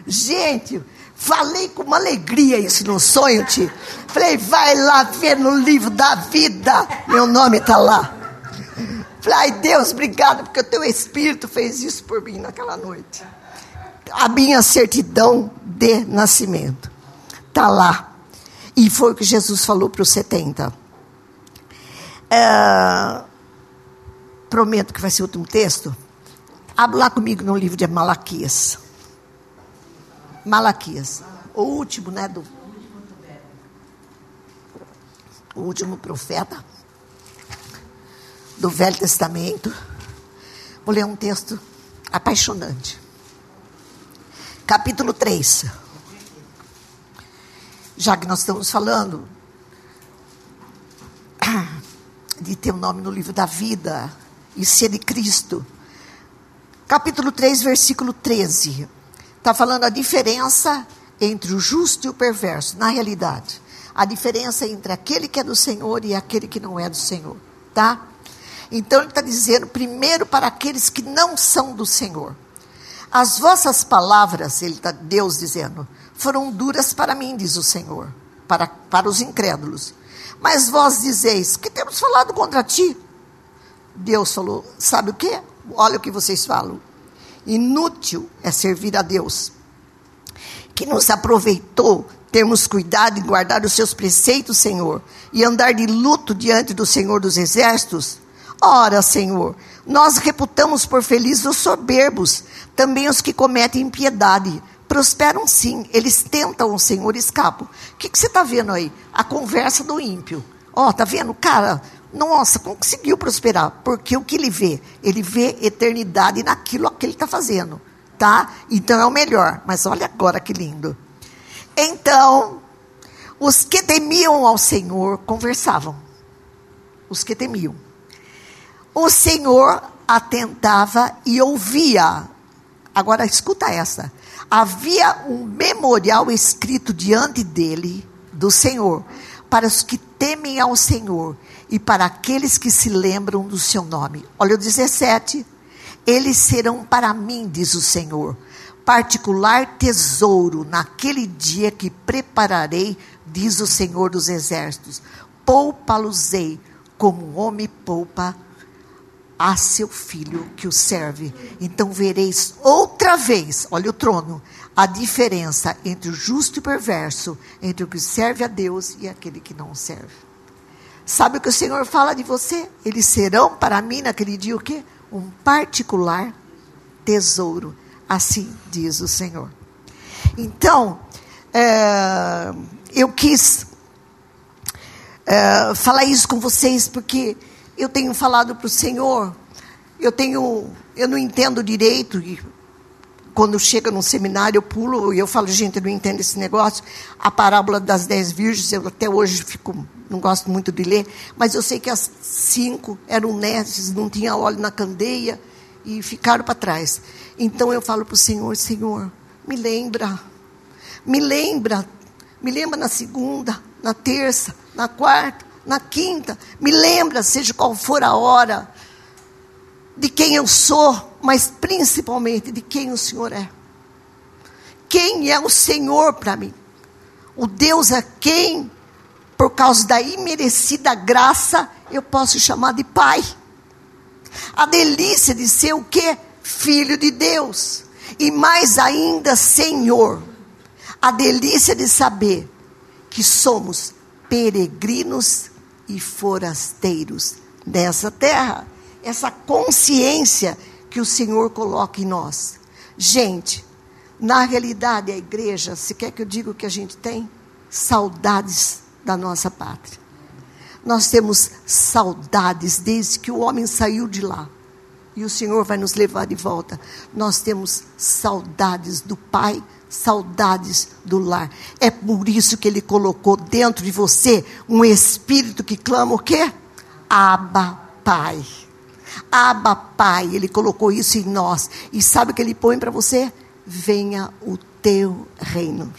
Gente, falei com uma alegria isso no sonho, tio. Falei, vai lá ver no livro da vida, meu nome está lá. Falei, ai Deus, obrigado, porque o teu Espírito fez isso por mim naquela noite. A minha certidão de nascimento está lá. E foi o que Jesus falou para os 70. É, prometo que vai ser o último texto. Abra lá comigo no livro de Malaquias. Malaquias. O último, né? Do, o último profeta do Velho Testamento. Vou ler um texto apaixonante. Capítulo 3. Já que nós estamos falando de ter um nome no livro da vida, e ser de Cristo. Capítulo 3, versículo 13. Está falando a diferença entre o justo e o perverso, na realidade. A diferença entre aquele que é do Senhor e aquele que não é do Senhor. Tá? Então ele está dizendo, primeiro para aqueles que não são do Senhor. As vossas palavras, ele está Deus dizendo, foram duras para mim, diz o Senhor, para, para os incrédulos. Mas vós dizeis, que temos falado contra ti? Deus falou: sabe o que? Olha o que vocês falam. Inútil é servir a Deus, que nos aproveitou termos cuidado em guardar os seus preceitos, Senhor, e andar de luto diante do Senhor dos Exércitos. Ora, Senhor, nós reputamos por felizes os soberbos, também os que cometem impiedade. Prosperam sim, eles tentam o Senhor escapam. O que, que você está vendo aí? A conversa do ímpio. Ó, oh, tá vendo? Cara, nossa, conseguiu prosperar. Porque o que ele vê? Ele vê eternidade naquilo que ele está fazendo. Tá? Então é o melhor. Mas olha agora que lindo. Então, Os que temiam ao Senhor conversavam. Os que temiam. O Senhor atentava e ouvia. Agora escuta essa. Havia um memorial escrito diante dele, do Senhor, para os que temem ao Senhor e para aqueles que se lembram do seu nome. Olha o 17. Eles serão para mim, diz o Senhor, particular tesouro naquele dia que prepararei, diz o Senhor dos Exércitos. Poupa-los-ei como um homem poupa a seu filho que o serve. Então vereis outra vez, olha o trono, a diferença entre o justo e o perverso, entre o que serve a Deus e aquele que não serve. Sabe o que o Senhor fala de você? Eles serão para mim naquele dia o quê? Um particular tesouro. Assim diz o Senhor. Então, é, eu quis é, falar isso com vocês porque eu tenho falado para o Senhor, eu tenho, eu não entendo direito, quando chega num seminário eu pulo e eu falo, gente, eu não entendo esse negócio. A parábola das dez virgens, eu até hoje fico, não gosto muito de ler, mas eu sei que as cinco eram nécias, não tinha óleo na candeia e ficaram para trás. Então eu falo para o Senhor, Senhor, me lembra, me lembra, me lembra na segunda, na terça, na quarta, na quinta. Me lembra, seja qual for a hora, de quem eu sou, mas principalmente de quem o Senhor é. Quem é o Senhor para mim? O Deus a quem, por causa da imerecida graça, eu posso chamar de Pai. A delícia de ser o que? Filho de Deus. E mais ainda, Senhor. A delícia de saber que somos peregrinos e forasteiros nessa terra. Essa consciência que o Senhor coloca em nós. Gente, na realidade, a igreja, se quer que eu diga o que a gente tem? Saudades da nossa pátria. Nós temos saudades desde que o homem saiu de lá. E o Senhor vai nos levar de volta. Nós temos saudades do Pai, saudades do lar. É por isso que ele colocou dentro de você um espírito que clama o quê? Abba, Pai. Abba, Pai. Ele colocou isso em nós. E sabe o que ele põe para você? Venha o teu reino.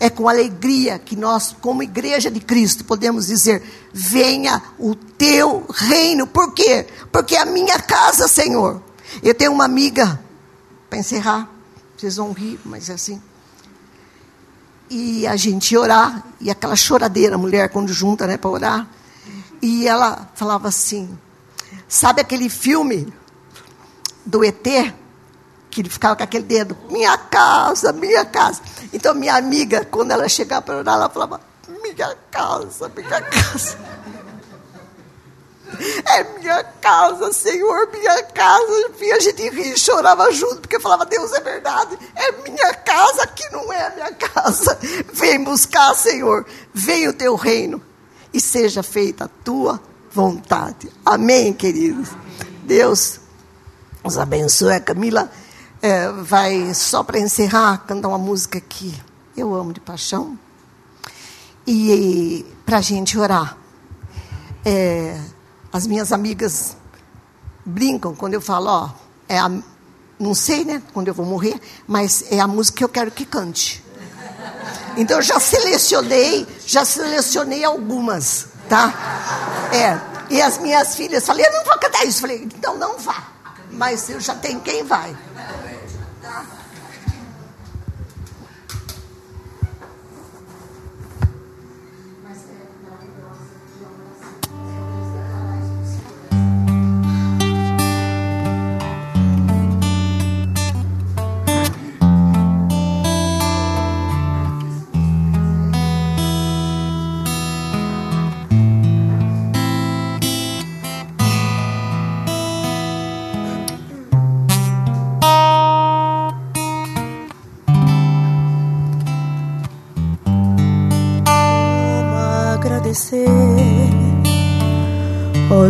É com alegria que nós, como igreja de Cristo, podemos dizer: venha o teu reino. Por quê? Porque é a minha casa, Senhor. Eu tenho uma amiga, para encerrar, vocês vão rir, mas é assim. E a gente ia orar, e aquela choradeira, a mulher quando junta, né, para orar. E ela falava assim: Sabe aquele filme do ET? Que ele ficava com aquele dedo, minha casa, minha casa. Então, minha amiga, quando ela chegava para orar, ela falava, minha casa, minha casa. É minha casa, Senhor, minha casa. E a gente ria e chorava junto, porque falava, Deus é verdade, é minha casa, aqui não é a minha casa. Vem buscar, Senhor, vem o teu reino e seja feita a tua vontade. Amém, queridos? Deus nos abençoe. A Camila é, vai, só para encerrar, cantar uma música que eu amo de paixão. E, e para a gente orar. É, as minhas amigas brincam quando eu falo, ó, é a, não sei, né, quando eu vou morrer, mas é a música que eu quero que cante. Então eu já selecionei, já selecionei algumas, tá? É. E as minhas filhas falei, eu não vou cantar isso. Falei, então não vá. Mas eu já tenho quem vai. agradecer,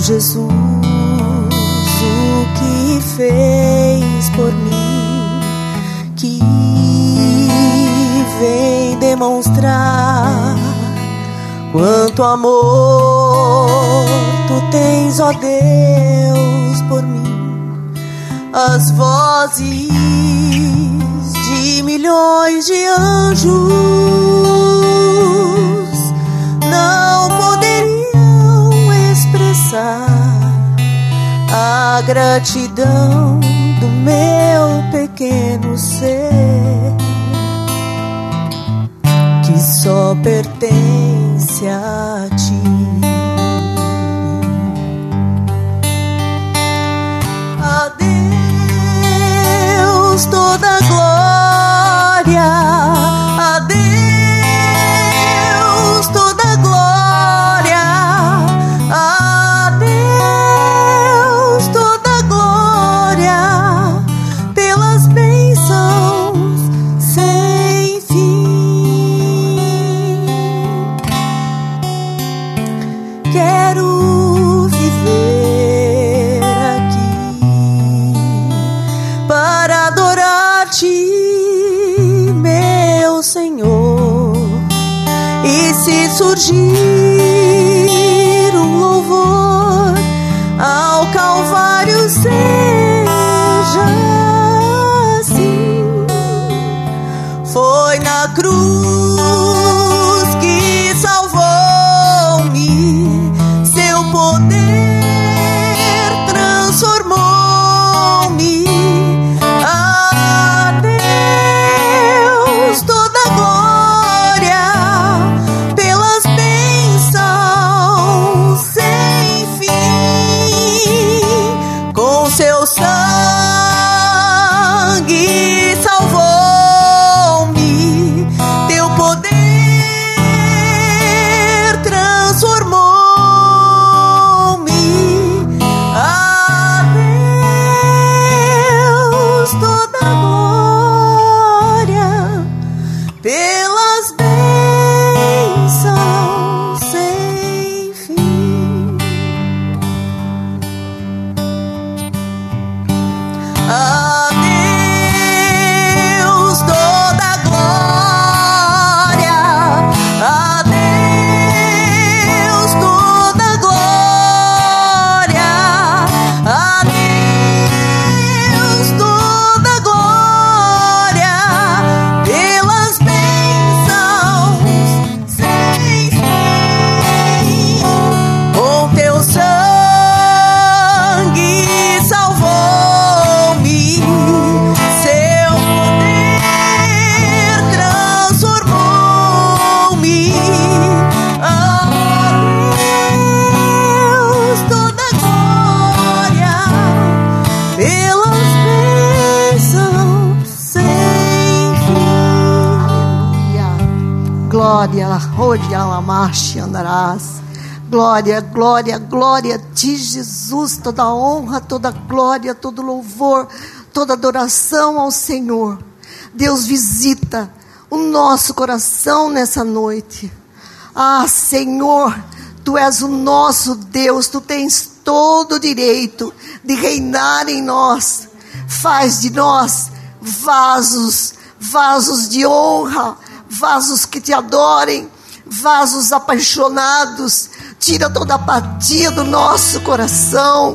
Jesus, o que fez por mim, que vem demonstrar Quanto amor tu tens, ó Deus, por mim. As vozes de milhões de anjos não a gratidão do meu pequeno ser que só pertence a ti. A Deus toda glória, Glória, glória, ti, Jesus. Toda honra, toda glória, todo louvor, toda adoração ao Senhor. Deus visita o nosso coração nessa noite. Ah, Senhor, tu és o nosso Deus, tu tens todo o direito de reinar em nós. Faz de nós vasos, vasos de honra, vasos que te adorem, vasos apaixonados. Tira toda a apatia do nosso coração.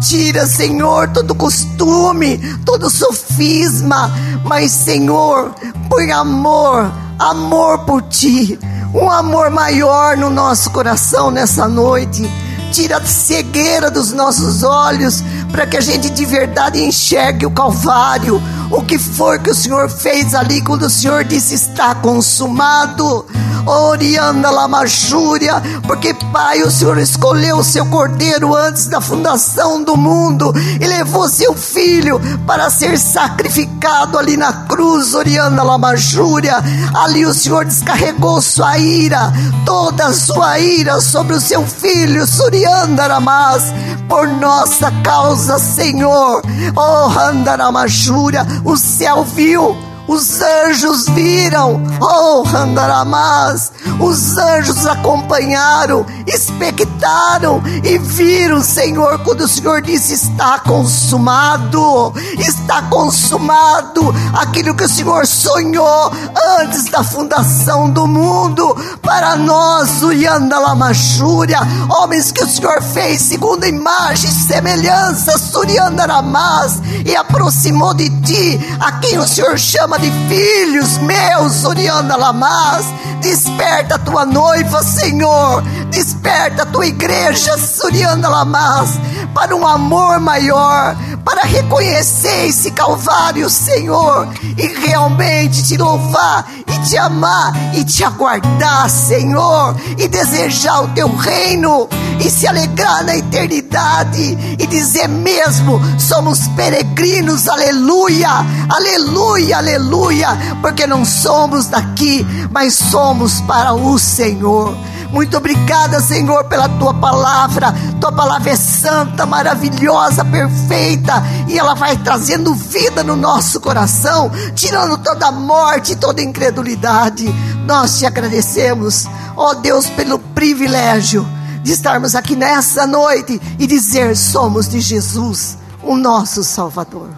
Tira, Senhor, todo costume, todo sofisma, mas, Senhor, põe amor, amor por ti, um amor maior no nosso coração nessa noite. Tira a cegueira dos nossos olhos, para que a gente de verdade enxergue o Calvário, o que for que o Senhor fez ali quando o Senhor disse está consumado. Orianda Lamachúria, porque Pai, o Senhor escolheu o seu cordeiro antes da fundação do mundo e levou seu filho para ser sacrificado ali na cruz, Orianda Lamachúria. Ali o Senhor descarregou sua ira, toda a sua ira sobre o seu filho, Suriandaramas, por nossa causa, Senhor. Oh, Andaramachúria, o céu viu Os anjos viram, oh Handaramás, os anjos acompanharam, expectaram e viram, Senhor, quando o Senhor disse: está consumado, está consumado aquilo que o Senhor sonhou antes da fundação do mundo para nós, o Yandalamachúria, homens que o Senhor fez segundo a imagem e semelhança, Suriandaramás, e aproximou de ti a quem o Senhor chama de filhos meus, Oriana Lamas. Desperta a tua noiva, Senhor. Desperta a tua igreja, Suriana Lamas, para um amor maior, para reconhecer esse Calvário, Senhor, e realmente te louvar e te amar e te aguardar, Senhor, e desejar o teu reino e se alegrar na eternidade e dizer mesmo: somos peregrinos, aleluia, aleluia, aleluia, porque não somos daqui, mas somos para o Senhor. Muito obrigada, Senhor, pela tua palavra. Tua palavra é santa, maravilhosa, perfeita, e ela vai trazendo vida no nosso coração, tirando toda morte, toda incredulidade. Nós te agradecemos, ó Deus, pelo privilégio de estarmos aqui nessa noite e dizer: somos de Jesus, o nosso Salvador.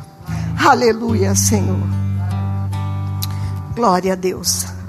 Aleluia, Senhor. Glória a Deus.